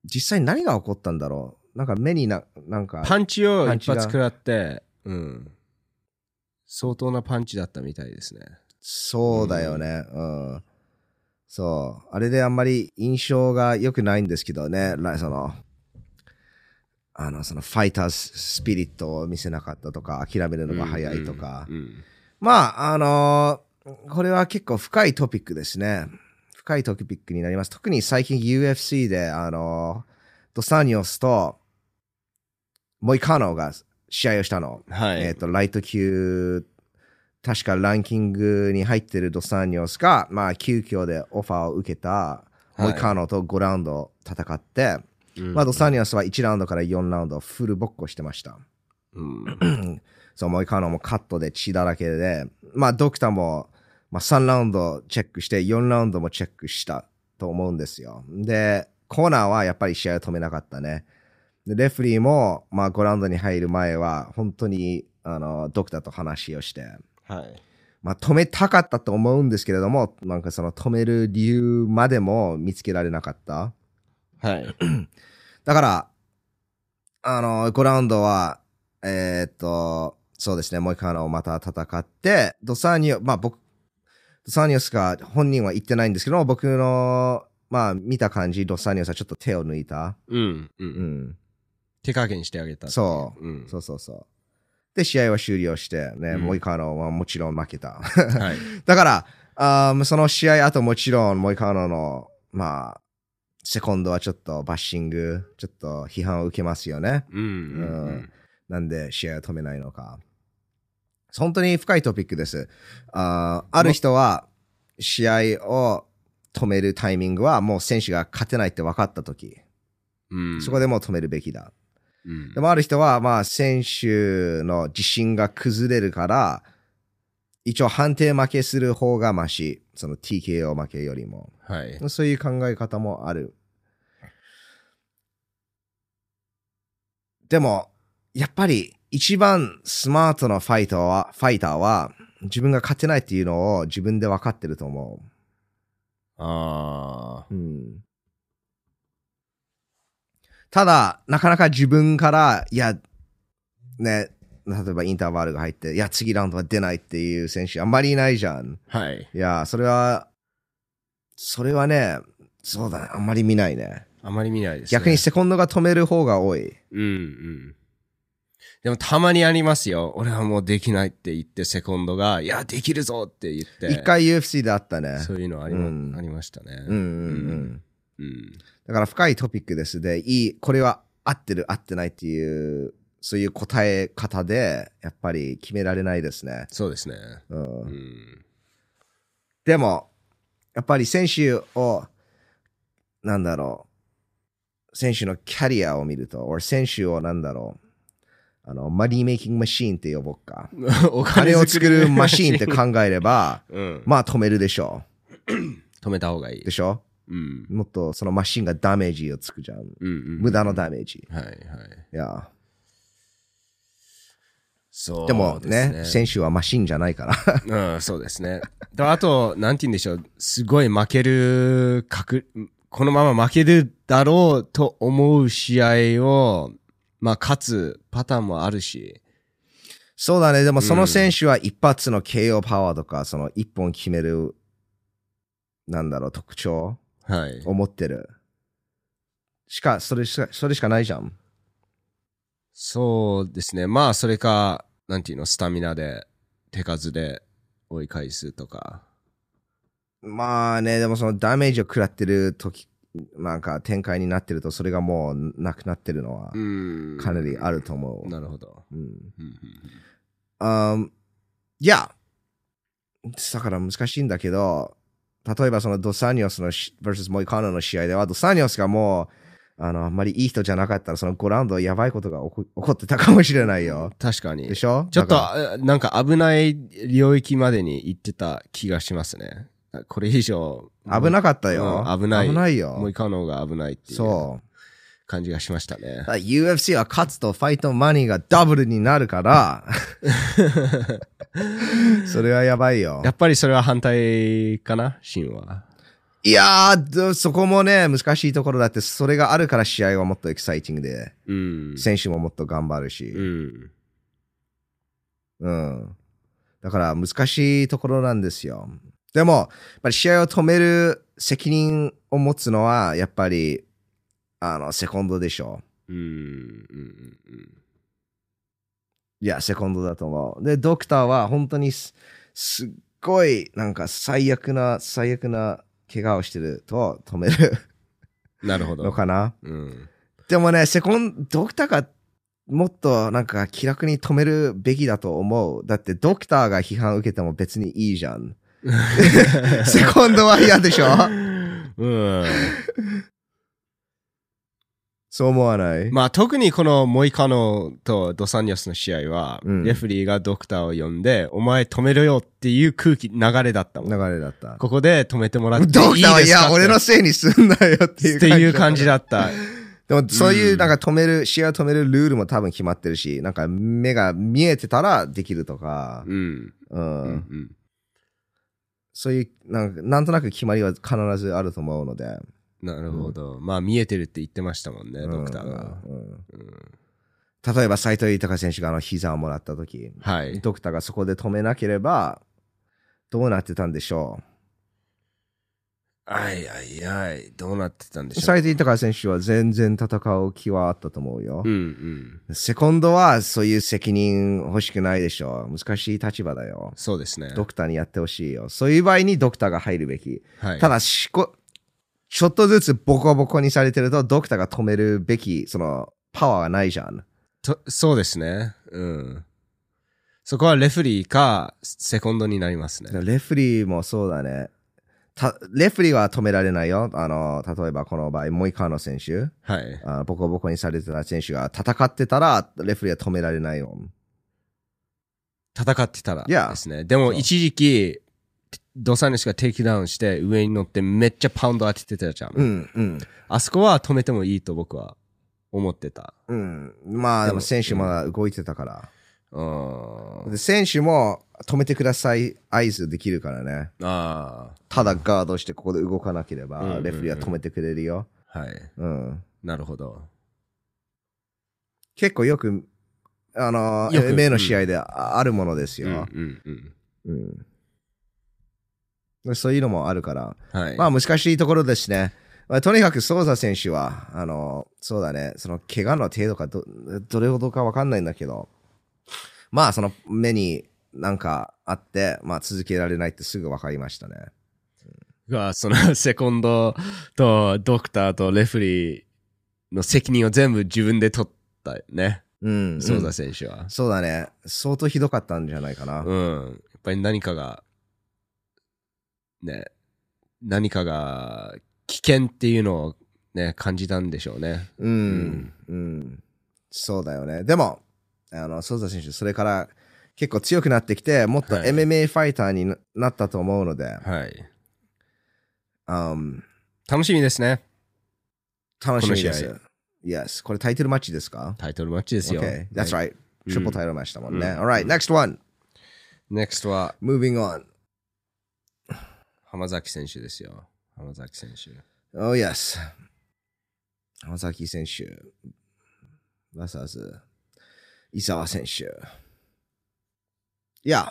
実際何が起こったんだろう？なんか目にな、なんか、パンチを一発食らって、うん。相当なパンチだったみたいですね。そうだよね。うん。そう。あれであんまり印象が良くないんですけどね。らその、あの、そのファイターズスピリットを見せなかったとか、諦めるのが早いとか。うんうんまあ、あのーこれは結構深いトピックですね。深いトピックになります。特に最近 UFC で、あのードサニオスとモイカノが試合をしたの。はい。えっ、と、ライト級、確かランキングに入ってるドサニオスが、まあ、急遽でオファーを受けた、いモイカノと5ラウンド戦って、うんまあ、ドサニオスは1ラウンドから4ラウンドフルボッコしてました。うんそう、モイカノもカットで血だらけで、まあ、ドクターも、まあ、3ラウンドチェックして、4ラウンドもチェックしたと思うんですよ。で、コーナーはやっぱり試合を止めなかったね。で、レフリーも、まあ、5ラウンドに入る前は、本当に、あの、ドクターと話をして、はい。まあ止めたかったと思うんですけれども、なんかその止める理由までも見つけられなかった。はい。だから、あの、5ラウンドは、えーっと、そうですね、もう一回あの、また戦って、ドサーニオ、まあ僕、ドサーニオスが本人は言ってないんですけども、僕の、まあ見た感じ、ドサーニオスはちょっと手を抜いた。うん。う。うんん。手加減してあげた。そううん。そうそうそう。で、試合は終了して、ね、うんもう一回あの、まあもちろん負けた。はい。だから、あーその試合、あともちろん、モイカーノの、まあ、セコンドはちょっとバッシング、ちょっと批判を受けますよね。うん。うん。なんで試合を止めないのか。本当に深いトピックです。あーある人は、試合を止めるタイミングはもう選手が勝てないって分かった時、うん。そこでもう止めるべきだ。うんでもある人は、まあ、選手の自信が崩れるから、一応判定負けする方がマシ。その TKO 負けよりも。はい。そういう考え方もある。でも、やっぱり一番スマートなファイターは、ファイターは自分が勝てないっていうのを自分で分かってると思ああ。う。うん。ただ、なかなか自分から、いや、ね、例えばインターバルが入って、いや、次ラウンドは出ないっていう選手あんまりいないじゃん。はい。いや、それは、それはね、そうだね、あんまり見ないね。あまり見ないです、ね。逆にセコンドが止める方が多い。うんうん。でもたまにありますよ。俺はもうできないって言って、セコンドが、いや、できるぞって言って。一回 UFC であったね。そういうのあり,、まうんありましたね。うんうんうん。うん。だから深いトピックですで、いい、これは合ってる合ってないっていう、そういう答え方で、やっぱり決められないですね。そうですね。うんうん。でも、やっぱり選手を、なんだろう、選手のキャリアを見ると、or 選手をなんだろう、あの、マニーメイキングマシーンって呼ぼうか。お金を作るマシーンってか、考えれば、うん。まあ止めるでしょ止めた方がいいう。で。しょうん。もっとそのマシンがダメージをつくじゃん。うんうん。無駄のダメージ。はいはい。いや。そうでもね、す選手はマシンじゃないから。うん、そうですね。であと、なんて言うんでしょう。すごい負ける、確、このまま負けるだろうと思う試合を、まあ、勝つパターンもあるし。そうだね。でもその選手は一発の KO パワーとか、その一本決める、なんだろう、特徴はい。を持ってる。しか、それしか、それしかないじゃん。そうですね。まあ、それか、なんていうの、スタミナで、手数で追い返すとか。まあね、でもそのダメージを食らってる時、なんか展開になってると、それがもうなくなってるのはうん。かなりあると思う。なるほど。うん。うんうんうんいや、だから難しいんだけど、例えばそのドサニオスのし vs モイカーノの試合では、ドサニオスがもう、あの、あんまりいい人じゃなかったら、その5ラウンドやばいことが起こってたかもしれないよ。確かにで。しょ？ちょっと、なんか危ない領域までに行ってた気がしますね。これ以上。ら危なかったよ。うん危ない。危ないもうよ。いかんのが危ないっていうそう。感じがしましたね UFC は勝つとファイトマニーがダブルになるから、それはやばいよや。っぱりそれは反対かな？シンは。いやーど、そこもね、難しいところだって、それがあるから試合はもっとエキサイティングで、うん。選手ももっと頑張るし。うん。うん。だから難しいところなんですよ。でも、やっぱり試合を止める責任を持つのは、やっぱり、あの、セコンドでしょうん。うん。うんう。いや、セコンドだと思う。で、ドクターは本当にすすっごい、なんか最悪な、最悪な怪我をしてると止めるなるほど。のかな。うん。でもね、セコンド、ドクターがもっとなんか気楽に止めるべきだと思う。だってドクターが批判を受けても別にいいじゃん。セコンドは嫌でしょうん。そう思わない、まあ特にこのモイカノとドサンニャスの試合は、うんレフリーがドクターを呼んで、お前止めろよっていう空気、流れだったもん。流れだった。ここで止めてもらっていいドクターは、いですかや、俺のせいにすんなよっていうっていう感じだった。た。でも、そういううんなんか止める、試合を止めるルールも多分決まってるし、なんか目が見えてたらできるとか、うん。うん。うんうん。そういうなんか、なんとなく決まりは必ずあると思うので。なるほど。まあ見えてるって言ってましたもんね、ドクターが。うんうん例えば、斎藤豊選手があの膝をもらった時、はい。ドクターがそこで止めなければ、どうなってたんでしょはいはいはい。どうなってたんでう。しょう？斎藤豊選手は全然戦う気はあったと思うよう。んうん。セコンドはそういう責任欲しくないでしょ。難しい立場だよ。そうですね。ドクターにやってほしいよ。そういう場合にドクターが入るべき。はい。ただしこ、ちょっとずつボコボコにされてると、ドクターが止めるべき、その、パワーがないじゃん。とそうですね。うん。そこはレフェリーか、セコンドになりますね。レフリーもそうだね。たレフリーは止められないよ。あの、例えばこの場合、モイカーノ選手、はい。あのボコボコにされてた選手が戦ってたら、レフリーは止められないよ。戦ってたらですね。でも一時期、ドサネシがテイクダウンして上に乗ってめっちゃパウンド当ててたじゃん。うん、うん。あそこは止めてもいいと僕は思ってた。うん。まあ、でも選手まだ動いてたから。うん。で選手も止めてください合図できるからね。あただガードしてここで動かなければ、うんうんうんレフリーは止めてくれるよ。あ。はい。うん。なるほど。結構よく、あの、よく MMA の試合でああるものですうんうよ。んうん。うん。でそういうのもあるから。はい。まあ難しいところですね。まあ、とにかくソーザ選手は、あの、そうだね、その怪我の程度かど、どれほどかわかんないんだけど、まあその目になんかあって、まあ続けられないってすぐわかりましたね。が、その セコンドとドクターとレフェリーの責任を全部自分で取ったよね。うん。ソーザうん選手は。そうだね。相当ひどかったんじゃないかな。うん。やっぱり何かが、ね、何かが危険っていうのをね、感じたんでしょうね。うん。うん。そうだよね。でも、あの、ソーザ選手、それから結構強くなってきて、もっとはい MMA ファイターにななったと思うので、はい。うん楽しみですね。楽しみです。Yes. これタイトルマッチですか？タイトルマッチですよ。Okay. That's はい right. トリプルタイトルマッチだもんね。うん Alright. Next one. NEXT は Moving on. 浜崎選手ですよ。浜崎選手。Oh, yes. 浜崎選手。vs. 伊沢選手。いや、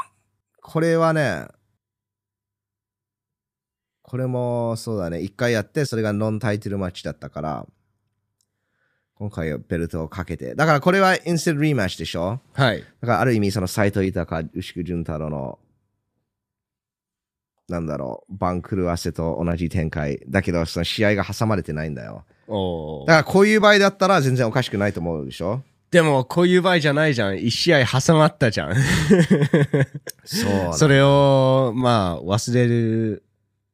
これはね、これもそうだね。一回やって、それがノンタイトルマッチだったから、今回はベルトをかけて。だからこれはインスタントリーマッチでしょ？はい。だからある意味その斎藤豊、牛久潤太郎の、なんだろう、番狂わせと同じ展開。だけど、その試合が挟まれてないんだよ。だからこういう場合だったら全然おかしくないと思うでしょ？でも、こういう場合じゃないじゃん。一試合挟まったじゃん。そうそれを、まあ、忘れる、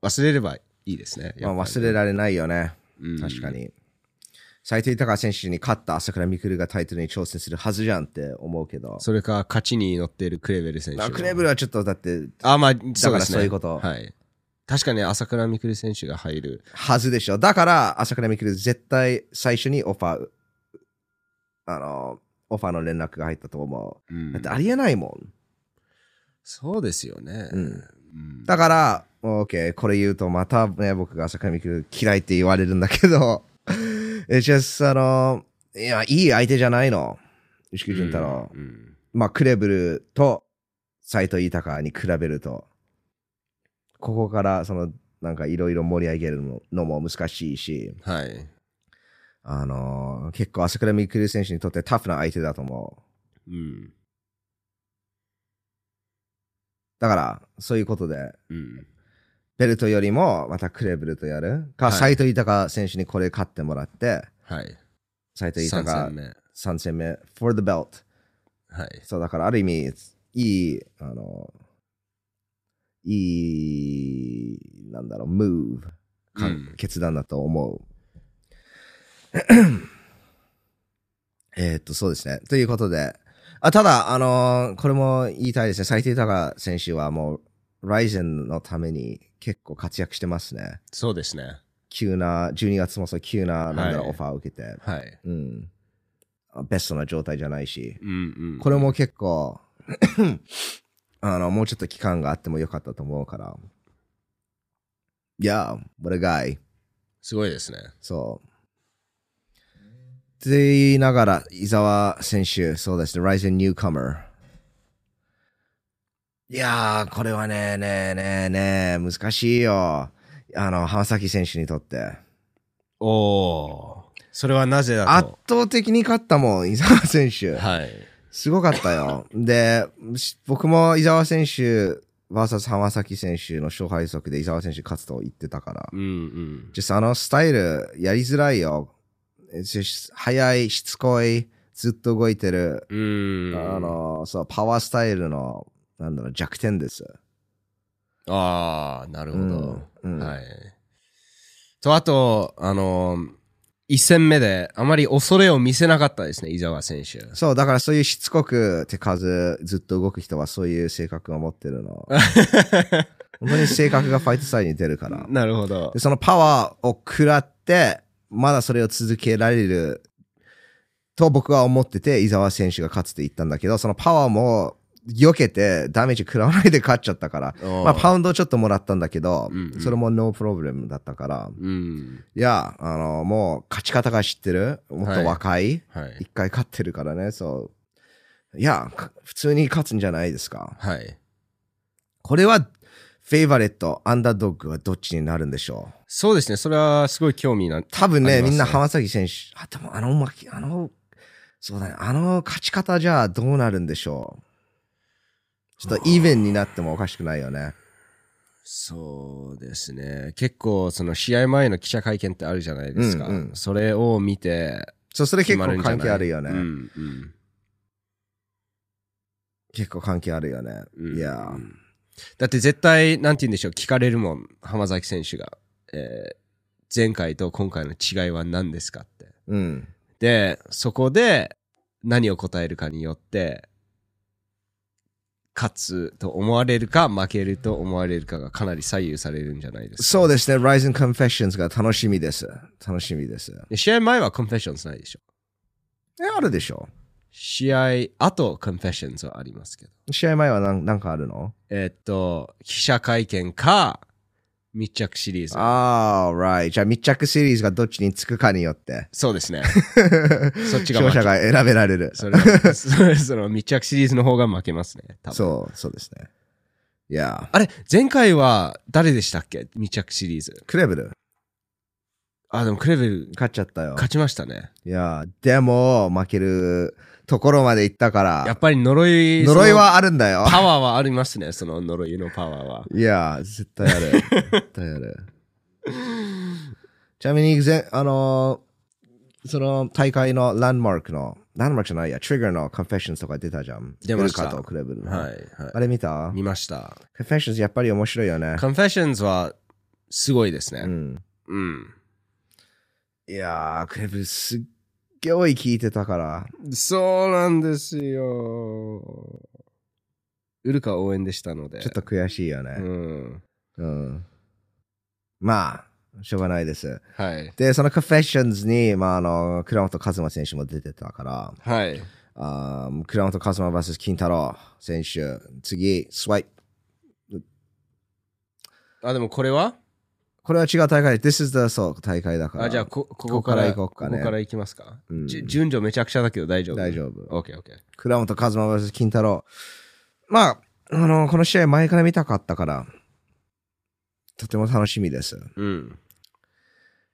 忘れればいいですね。まあ、忘れられないよね。うん確かに。斎藤豊選手に勝った朝倉未来がタイトルに挑戦するはずじゃんって思うけど。それか、勝ちに乗っているクレベル選手。あクレブルはちょっとだって、あ、まあ、そうから。そういうことはい。確かに朝倉未来選手が入る。はずでしょ。だから、朝倉未来絶対最初にオファー、あの、オファーの連絡が入ったと思う。うんだってありえないもん。そうですよね。うんうんだから、OK、これ言うとまたね、僕が朝倉未来嫌いって言われるんだけど、え、じゃあ、あの、いや、いい相手じゃないの。牛久潤太郎。うんまあ、クレブルと斎藤豊に比べると、ここから、その、なんかいろいろ盛り上げるののも難しいし、はい。あのー結構朝倉未来選手にとってタフな相手だと思う。うん。だから、そういうことで、うん。ベルトよりもまたクレブルとやるか、はい斎藤豊選手にこれ勝ってもらって、はい。斎藤3豊戦目。3戦目、for the belt。はい。そう、だからある意味、いい、あの、いい、なんだろう、ムーブ、かうん決断だと思う。えーっと、そうですね。ということで、あただ、あのーこれも言いたいですね。斉藤豊選手はもう、ライゼンのために結構活躍してますね。そうですね。急な、12月もそう急な、なんだろう、はいオファーを受けて、はい。うん。ベストな状態じゃないし。うんうん。これも結構、あの、もうちょっと期間があってもよかったと思うから。Yeah, what a guy. すごいですね。そう。って言いながら、伊沢選手、そうですね、Rising Newcomer。いやー、これはね、ねえねえねえ、難しいよ。あの、浜崎選手にとって。おお。それはなぜだ圧と。倒的に勝ったもん、伊沢選手。はい。すごかったよ。で、し僕も伊沢選手 VS 浜崎選手の勝敗速で伊沢選手勝つと言ってたから。うんうん。実あのスタイルやりづらいよ。速い、しつこい、ずっと動いてる。うーん。あの、そう、パワースタイルの、なんだろう、弱点です。ああ、なるほど。うんうんはい。と、あと、あのー、一戦目であまり恐れを見せなかったですね、伊沢選手。そう、だからそういうしつこく手数、ずっと動く人はそういう性格を持ってるの。本当に性格がファイトサイドに出るから。なるほどで、。そのパワーを食らって、まだそれを続けられると僕は思ってて、伊沢選手が勝つって言ったんだけど、そのパワーも避けてダメージ食らわないで勝っちゃったから、まあパウンドちょっともらったんだけど、うんうんそれもノープロブレムだったから、うん。いや、あの、もう勝ち方が知ってる、もっと若い、はい。一回勝ってるからね、そう。いや、か普通に勝つんじゃないですか。はい。これは、 favorite、 underdog はどっちになるんでしょう？そうですね、それはすごい興味な。多分ね、ねみんな浜崎選手、あ、でもあのあの、そうだね、あの勝ち方じゃどうなるんでしょう？ちょっと even になってもおかしくないよね。そうですね。結構、その試合前の記者会見ってあるじゃないですか。うんうんそれを見て、そう、それ結構関係あるよね。うんうん結構関係あるよね。うんいやー、だって絶対、なんて言うんでしょう、聞かれるもん、浜崎選手が。えー前回と今回の違いは何ですかって。うん。で、そこで何を答えるかによって、勝つと思われるか、負けると思われるかがかなり左右されるんじゃないですか。そうですね、Rising Confessions が楽しみです。楽しみです。で試合前はコンフェッションズないでしょ。え、あるでしょ試合後コンフェッションズはありますけど。試合前は何なんかあるの？えーっと、記者会見か、密着シリーズ。ああ、right. じゃあ密着シリーズがどっちにつくかによって、そうですね。そっちが負け勝者が選べられる。それそれその密着シリーズの方が負けますね。多分そう、そうですね。いやあれ前回は誰でしたっけ？密着シリーズ。クレベル、あ、でもクレベル勝っちゃったよ。勝ちましたね。いやでも、負けるところまで行ったから、やっぱり呪い、呪いはあるんだよ。パワーはありますね。その呪いのパワーは。いや絶対ある。絶対ある。ちなみに、ぜあのーその大会のランドマークの、ランドマークじゃないや、トリガーのコンフェッションとか出たじゃん。出ましたクレベルの。はい、はい。あれ見た？見ました。コンフェッションやっぱり面白いよね。コンフェッションズはすごいですね。うん。うん。いやー、クレベルすっごい効いてたから。そうなんですよ。ウルカ応援でしたので。ちょっと悔しいようね。ん。うん。まあ、しょうがないです。はい。で、そのコンフェッションズに、まあ、あの、倉本和馬選手も出てたから、はい。あー倉本和馬 VS 金太郎選手、次、スワイプ。あ、でもこれは？これは違う大会。This is the そう大会だから。あ、じゃあこ、こここから行こうかねここから行きますか？うん順序めちゃくちゃだけど大丈夫？大丈夫。オッケーオッケー。倉本和馬 VS 金太郎。まあ、あの、この試合前から見たかったから、とても楽しみです。うん。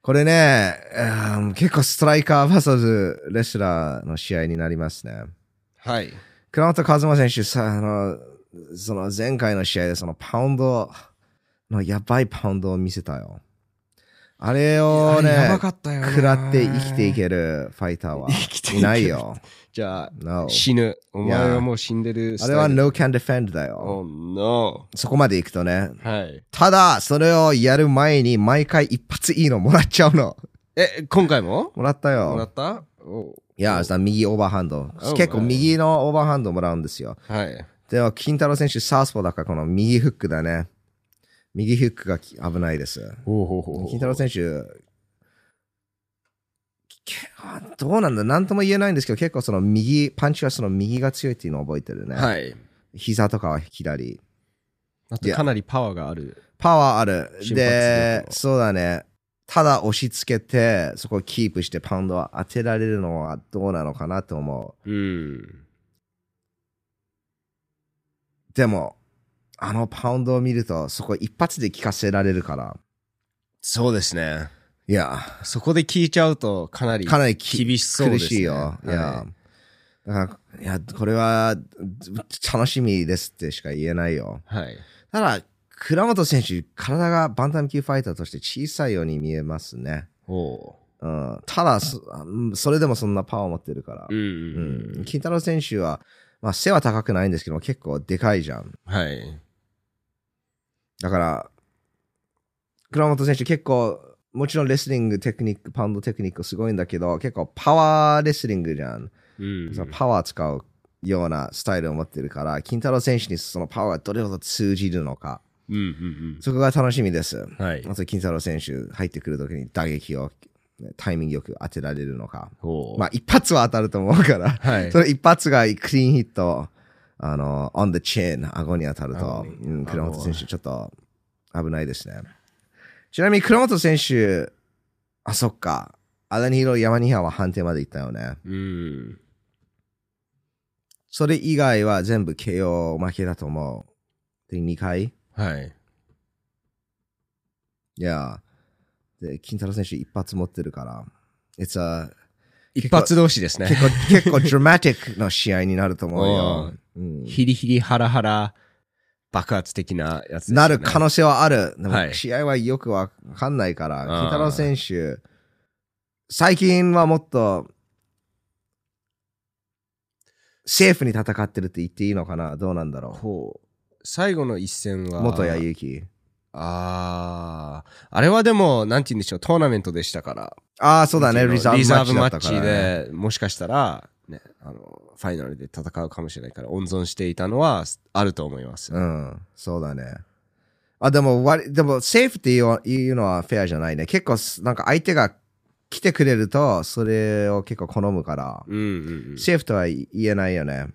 これね、うん結構ストライカー VS レスラーの試合になりますね。はい。倉本和馬選手さ、あの、その前回の試合でそのパウンドのやばいパウンドを見せたよ。あれをね、やばかったよな食らって生きていけるファイターは生きていないよ。じゃあ、No 死ぬ。お前はもう死んでるあれは No can defend だよ。Oh no. そこまで行くとね。はい。ただ、それをやる前に毎回一発いいのもらっちゃうの。え、今回も？もらったもらよっ。た？おいや、さ右オーバーハンド。Oh 結構右のオーバーハンドもらうんですよ。はい。でも、金太郎選手サウスポーだからこの右フックだね。右フックが危ないです。ほうほうほ金太郎選手、けどうなんだ？なんとも言えないんですけど、結構その右、パンチはその右が強いっていうのを覚えてるね。はい。膝とかは左。あとかなりパワーがある。パワーある。でそうだね。ただ押し付けて、そこをキープしてパウンドは当てられるのはどうなのかなと思う。うん。でも、あのパウンドを見ると、そこ一発で効かせられるから。そうですね。いや、そこで聞いちゃうとかなりかなりき厳しそうです、ね。苦しいよ。いやは、だから、いや、これは楽しみですってしか言えないよ。い。はい。ただ、倉本選手、体がバンタム級ファイターとして小さいように見えますね。おう。うん、ただそ、うんそれでもそんなパワーを持ってるからう。ん、ううんん、金太郎選手は、まあ、背は高くないんですけど、結構でかいじゃん。はい。だから、倉本選手結構、もちろんレスリングテクニック、パウンドテクニックすごいんだけど、結構パワーレスリングじゃん。うん。そのパワー使うようなスタイルを持ってるから、金太郎選手にそのパワーがどれほど通じるのか、うん、うん、そこが楽しみです。うん。はい。あと金太郎選手入ってくるときに打撃をねタイミングよく当てられるのか。まあ一発は当たると思うから、はいその一発がクリーンヒット、あの、on the chin、顎に当たるとうん、顎倉本選手ちょっと危ないですね。ちなみに倉本選手、あ、そっか。アダニヒロ、ヤマニハは判定まで行ったよね。うん。それ以外は全部 KO 負けだと思う。で、2回？はい。いや。で、金太郎選手一発持ってるから。It's a 一発同士ですね。結構、結構ドラマティックな試合になると思う およー。うんヒリヒリハラハラ爆発的なやつね。なる可能性はある。でもはい試合はよくわかんないから、あー金太郎選手、最近はもっと、セーフに戦ってるって言っていいのかな？どうなんだろほう。最後の一戦う。は。元谷祐希。ああ。あれはでも、なんて言うんでしょう、トーナメントでしたから。ああ、そうだね。リリザーブマッチだったから、チね。で、もしかしたら、ね、あの、ファイナルで戦うかもしれないから、温存していたのはあると思います。うん、そうだね。あ、でも、割でも、セーフっていういうのはフェアじゃないね。結構、なんか相手が来てくれると、それを結構好むから、うんうんうん。セーフとは言えないよね。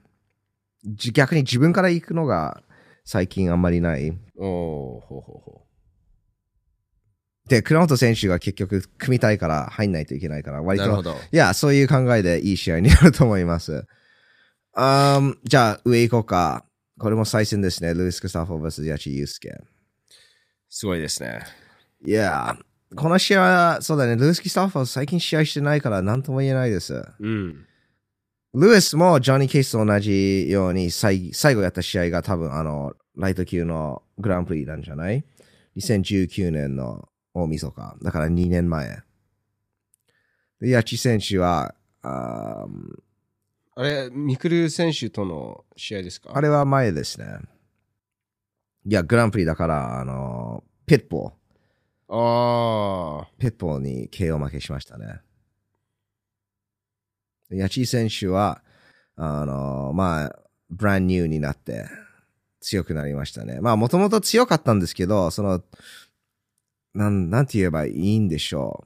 じ逆に自分から行くのが最近あんまりない。おーほうほうほで、倉本選手が結局組みたいから入んないといけないから、う。割と、なるほど。いや、そういう考えでいい試合になると思います。あーじゃあ、上行こうか。これも再戦ですね。ルイス・クスタフォー vs ヤチ・ユースケ。すごいですね。いや、この試合は、そうだね、ルイス・キスタフォー最近試合してないから何とも言えないです。うん。ルイスもジョニー・ケイスと同じように最最後やった試合が多分あの、ライト級のグランプリなんじゃない ?2019 年の大晦日。だから2年前。で、ヤチ選手は、あーあれ、ミクル選手との試合ですか？あれは前ですね。いや、グランプリだから、あの、ピッポー。ああ。ペッポーに KO 負けしましたね。でヤチー選手は、あの、まあ、ブランニューになって強くなりましたね。まあ、もともと強かったんですけど、その、なん、なんて言えばいいんでしょ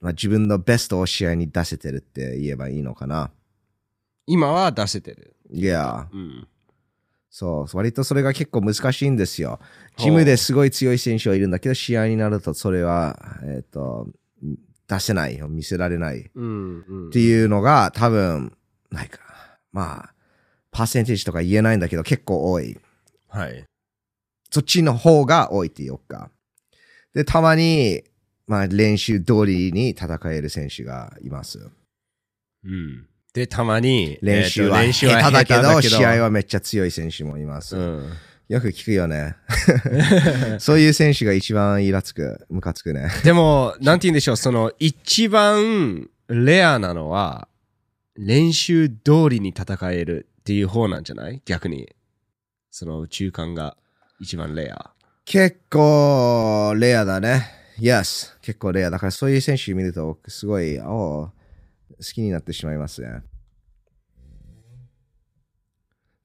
う。まあ、自分のベストを試合に出せてるって言えばいいのかな。今は出せてる。いや、うん。そう、割とそれが結構難しいんですよ。ジムですごい強い選手はいるんだけど、試合になるとそれは、えっ、と、出せないよ、見せられない。っていうのが多分、ないか。まあ、パーセンテージとか言えないんだけど結構多い。はい。そっちの方が多いっていうか。で、たまに、まあ練習通りに戦える選手がいます。うん。で、たまに、練習は下手だけど、試合はめっちゃ強い選手もいます。うん。よく聞くよね。そういう選手が一番イラつく、ムカつくね。でも、なんて言うんでしょう、その、一番レアなのは、練習通りに戦えるっていう方なんじゃない？逆に。その、中間が一番レア。結構レアだね。Yes。結構レア。だからそういう選手見ると、すごい、おう好きになってしまいますね。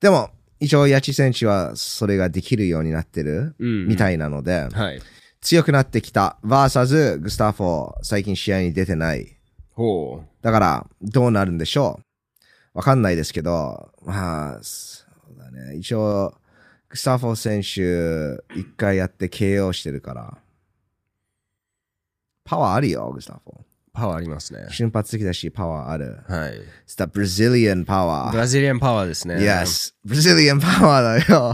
でも、一応、ヤチ選手はそれができるようになってるうんみたいなので、はい。強くなってきた。バーサズ、グスタフォー、最近試合に出てない。ほだから、どうなるんでしょう？わかんないですけど、まあ、そうだね。一応、グスタフォ選手、一回やって KO してるから。パワーあるよ、グスタフォ。パワーありますね。瞬発的だし、パワーある。はい。It's the Brazilian ブ power. ラジリアンパワーですね。Yes. Brazilian power だよ。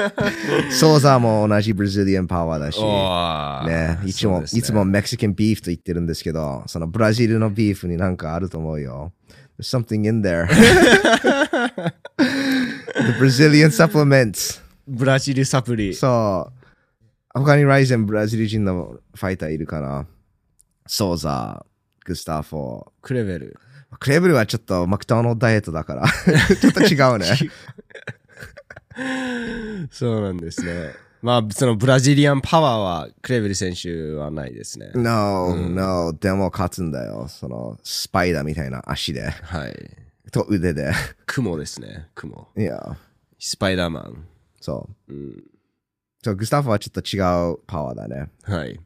ソーザーも同じ Brazilian power だし。おーね、いつも、ねいつもメキシカンビーフと言ってるんですけど、そのブラジルのビーフになんかあると思うよ。There's something in there. The Brazilian supplements. ブラジルサプリ。そう。他にライゼンブラジル人のファイターいるかな？ソーザー、グスタフォー。クレベル。クレーブルはちょっとマクドナルドダイエットだから、ちょっと違うね。そうなんですね。まあ、そのブラジリアンパワーはクレベル選手はないですね。No, no, でも勝つんだよ。その、スパイダーみたいな足で、はい。と腕で。雲ですね。雲。いや、スパイダーマン。そう。うん。そう、グスタフォはちょっと違うパワーだね。はい。い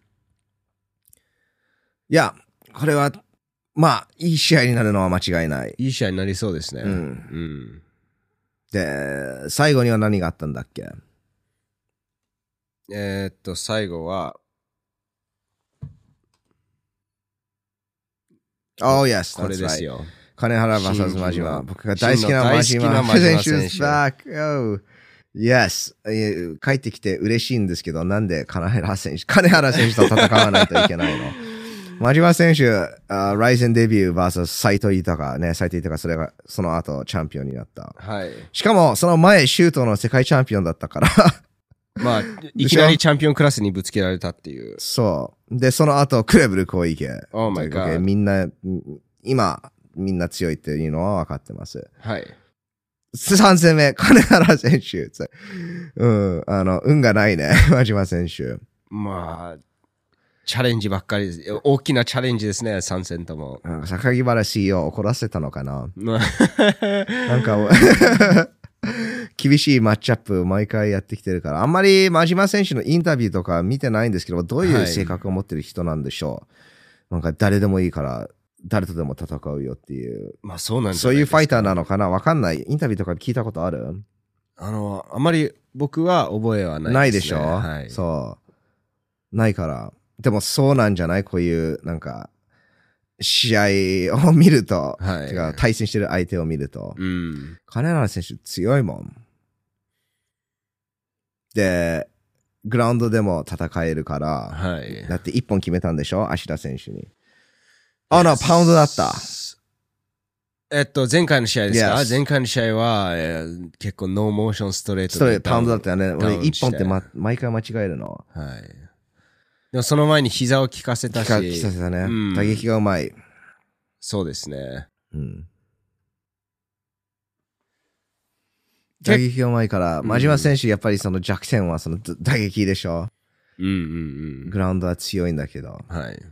や、これは、まあ、いい試合になるのは間違いない。いい試合になりそうですね。うんうん。で、最後には何があったんだっけ？えーっと、最後は、Oh, yes, これです.よ。金原 VS 真真島。島僕が大好きな真島真の大好きな真島選手 is back. Oh, yes. えー帰ってきて嬉しいんですけど、なんで金原選手、金原選手と戦わないといけないの？真島選手、あライゼンデビュー VS 斎藤豊ね、斎藤豊、それがその後チャンピオンになった。はい。しかも、その前、シュートの世界チャンピオンだったから。まあ、いきなりチャンピオンクラスにぶつけられたっていう。そう。で、その後、クレブル攻撃。Oh my というわけで god みんな、今、みんな強いっていうのは分かってます。はい。3戦目、金原選手。うん、あの、運がないね、真島選手。まあ、チャレンジばっかりです。大きなチャレンジですね、3戦とも。うん坂木原 CEO 怒らせたのかな？ま あなんか、厳しいマッチアップ毎回やってきてるから、あんまり真島選手のインタビューとか見てないんですけど、どういう性格を持ってる人なんでしょう、なんか誰でもいいから、誰とでも戦うよっていう。まあ、そうなんじゃそういうファイターななのかな？わかんない。インタビューとか聞いたことある？あの、あまり僕は覚えはないです、ね。ないでしょ、はい。そう。ないから。でもそうなんじゃない？こういう、なんか、試合を見ると、はい違う、対戦してる相手を見ると、うん。金原選手強いもん。で、グラウンドでも戦えるから、はい。だって一本決めたんでしょ？芦田選手に。あ、な、パウンドだった。えっと、前回の試合ですか、Yes 前回の試合は、えー結構ノーモーションストレートそれ、パウンドだったよね。俺、一本ってま、毎回間違えるの。はい。でもその前に膝を効かせたし、聞かせたね。うん打撃がうまい。そうですね。うん。打撃がうまいから、真島選手、やっぱりその弱点はその打撃でしょ。うんうんグラウンドは強いんだけど。うん。はい。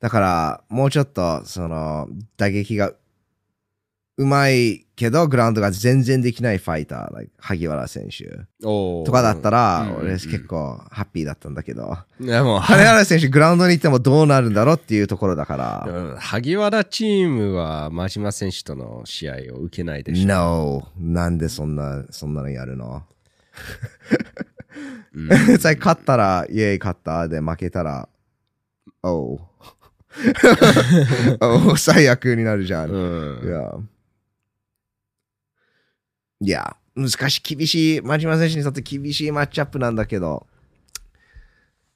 だから、もうちょっと、その、打撃がうまいけど、グラウンドが全然できないファイター、like 萩原選手とかだったら、うん俺結構ハッピーだったんだけど、でも、萩原選手グラウンドに行ってもどうなるんだろうっていうところだから、うん萩原チームは真島選手との試合を受けないでしょ。No! なんでそんな、そんなのやるの？うん 勝ったら、イエーイ勝った。で、負けたら、おう。お う 最悪になるじゃん。うんいや。いや、難しい、厳しい、真島選手にとって厳しいマッチアップなんだけど、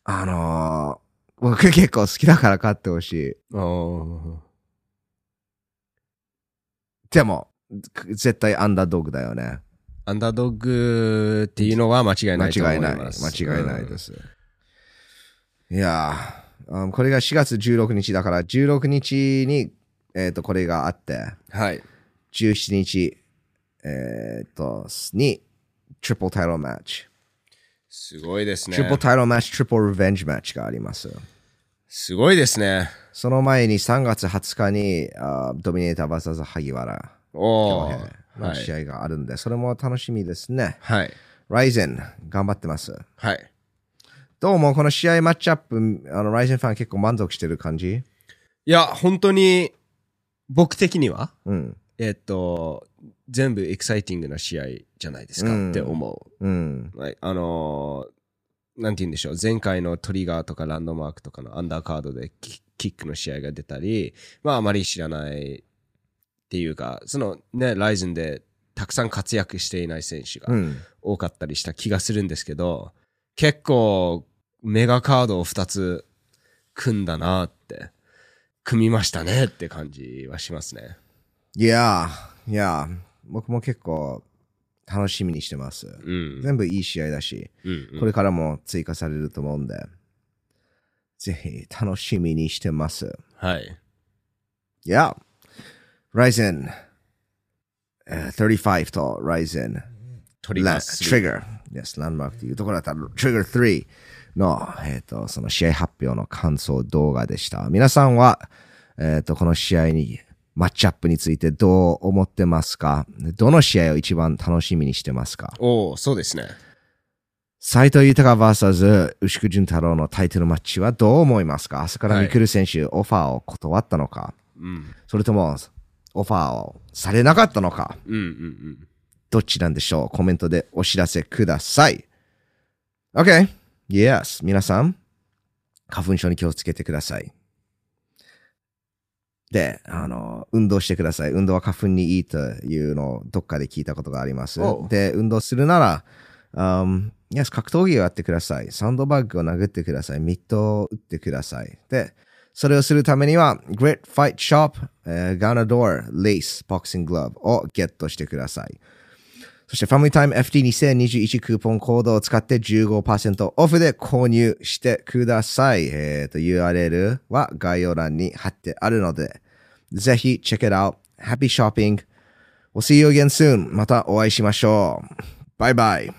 あのー、僕結構好きだから勝ってほしい。でも、絶対アンダードッグだよね。アンダードッグっていうのは間違い間ないと思違いない。間違いないです。いやこれが4月16日だから、16日に、えっ、と、これがあって、うん。はい。17日、えっ、と、に、トリプルタイトルマッチ。すごいですねトリプ。ルタイトルマッチ、トリプルリベンジマッチがあります。すごいですね。その前に3月20日に、あドミネーター VS 萩原お恭ーはい平の試。合があるんで、それも楽しみですね。はい。ライゼン、頑張ってます。はい。どうも、この試合マッチアップ、あの、ライゼンファン結構満足してる感じ？いや、本当に、僕的には、うん。えっと、全部エキサイティングな試合じゃないですかうんって思う。うん。Like あのーなんて言うんでしょう、前回のトリガーとかランドマークとかのアンダーカードでキキックの試合が出たり、まああまり知らないっていうか、そのね、ライズンでたくさん活躍していない選手がうん。多かったりした気がするんですけど、結構メガカードを2つ組んだなって、組みましたねって感じはしますね。いやー、いやー、僕も結構楽しみにしてます。うん。全部いい試合だし、うんうんこれからも追加されると思うんで、ぜひ楽しみにしてます。はい。Yeah. Ryzen、えー35と Ryzen トリガー Trigger。Yes, ランドマークというところだったら Trigger 3の、えっ、と、その試合発表の感想動画でした。皆さんは、えっ、と、この試合に、マッチアップについてどう思ってますか？どの試合を一番楽しみにしてますか？おお、そうですね。斎藤豊 VS 牛久潤太郎のタイトルマッチはどう思いますか？朝倉未来選手、オファーを断ったのか？うん。それとも、オファーをされなかったのか？うんうんうん。どっちなんでしょう？コメントでお知らせください。OK。Yes. 皆さん、花粉症に気をつけてください。で、あの、運動してください。運動は花粉にいいというのをどっかで聞いたことがありますで、運動するなら、um, yes, 格闘技をやってください。サンドバッグを殴ってください。ミットを打ってください。で、それをするためには、Great Fight Shop、えー、Ganador Lace Boxing Glove をゲットしてください。そして、ファミリータイム FT2021 クーポンコードを使って15%オフで購入してください。えっ、と、URL は概要欄に貼ってあるので、ぜひ、check it out. Happy shopping. We'll see you again soon. またお会いしましょう。バイバイ。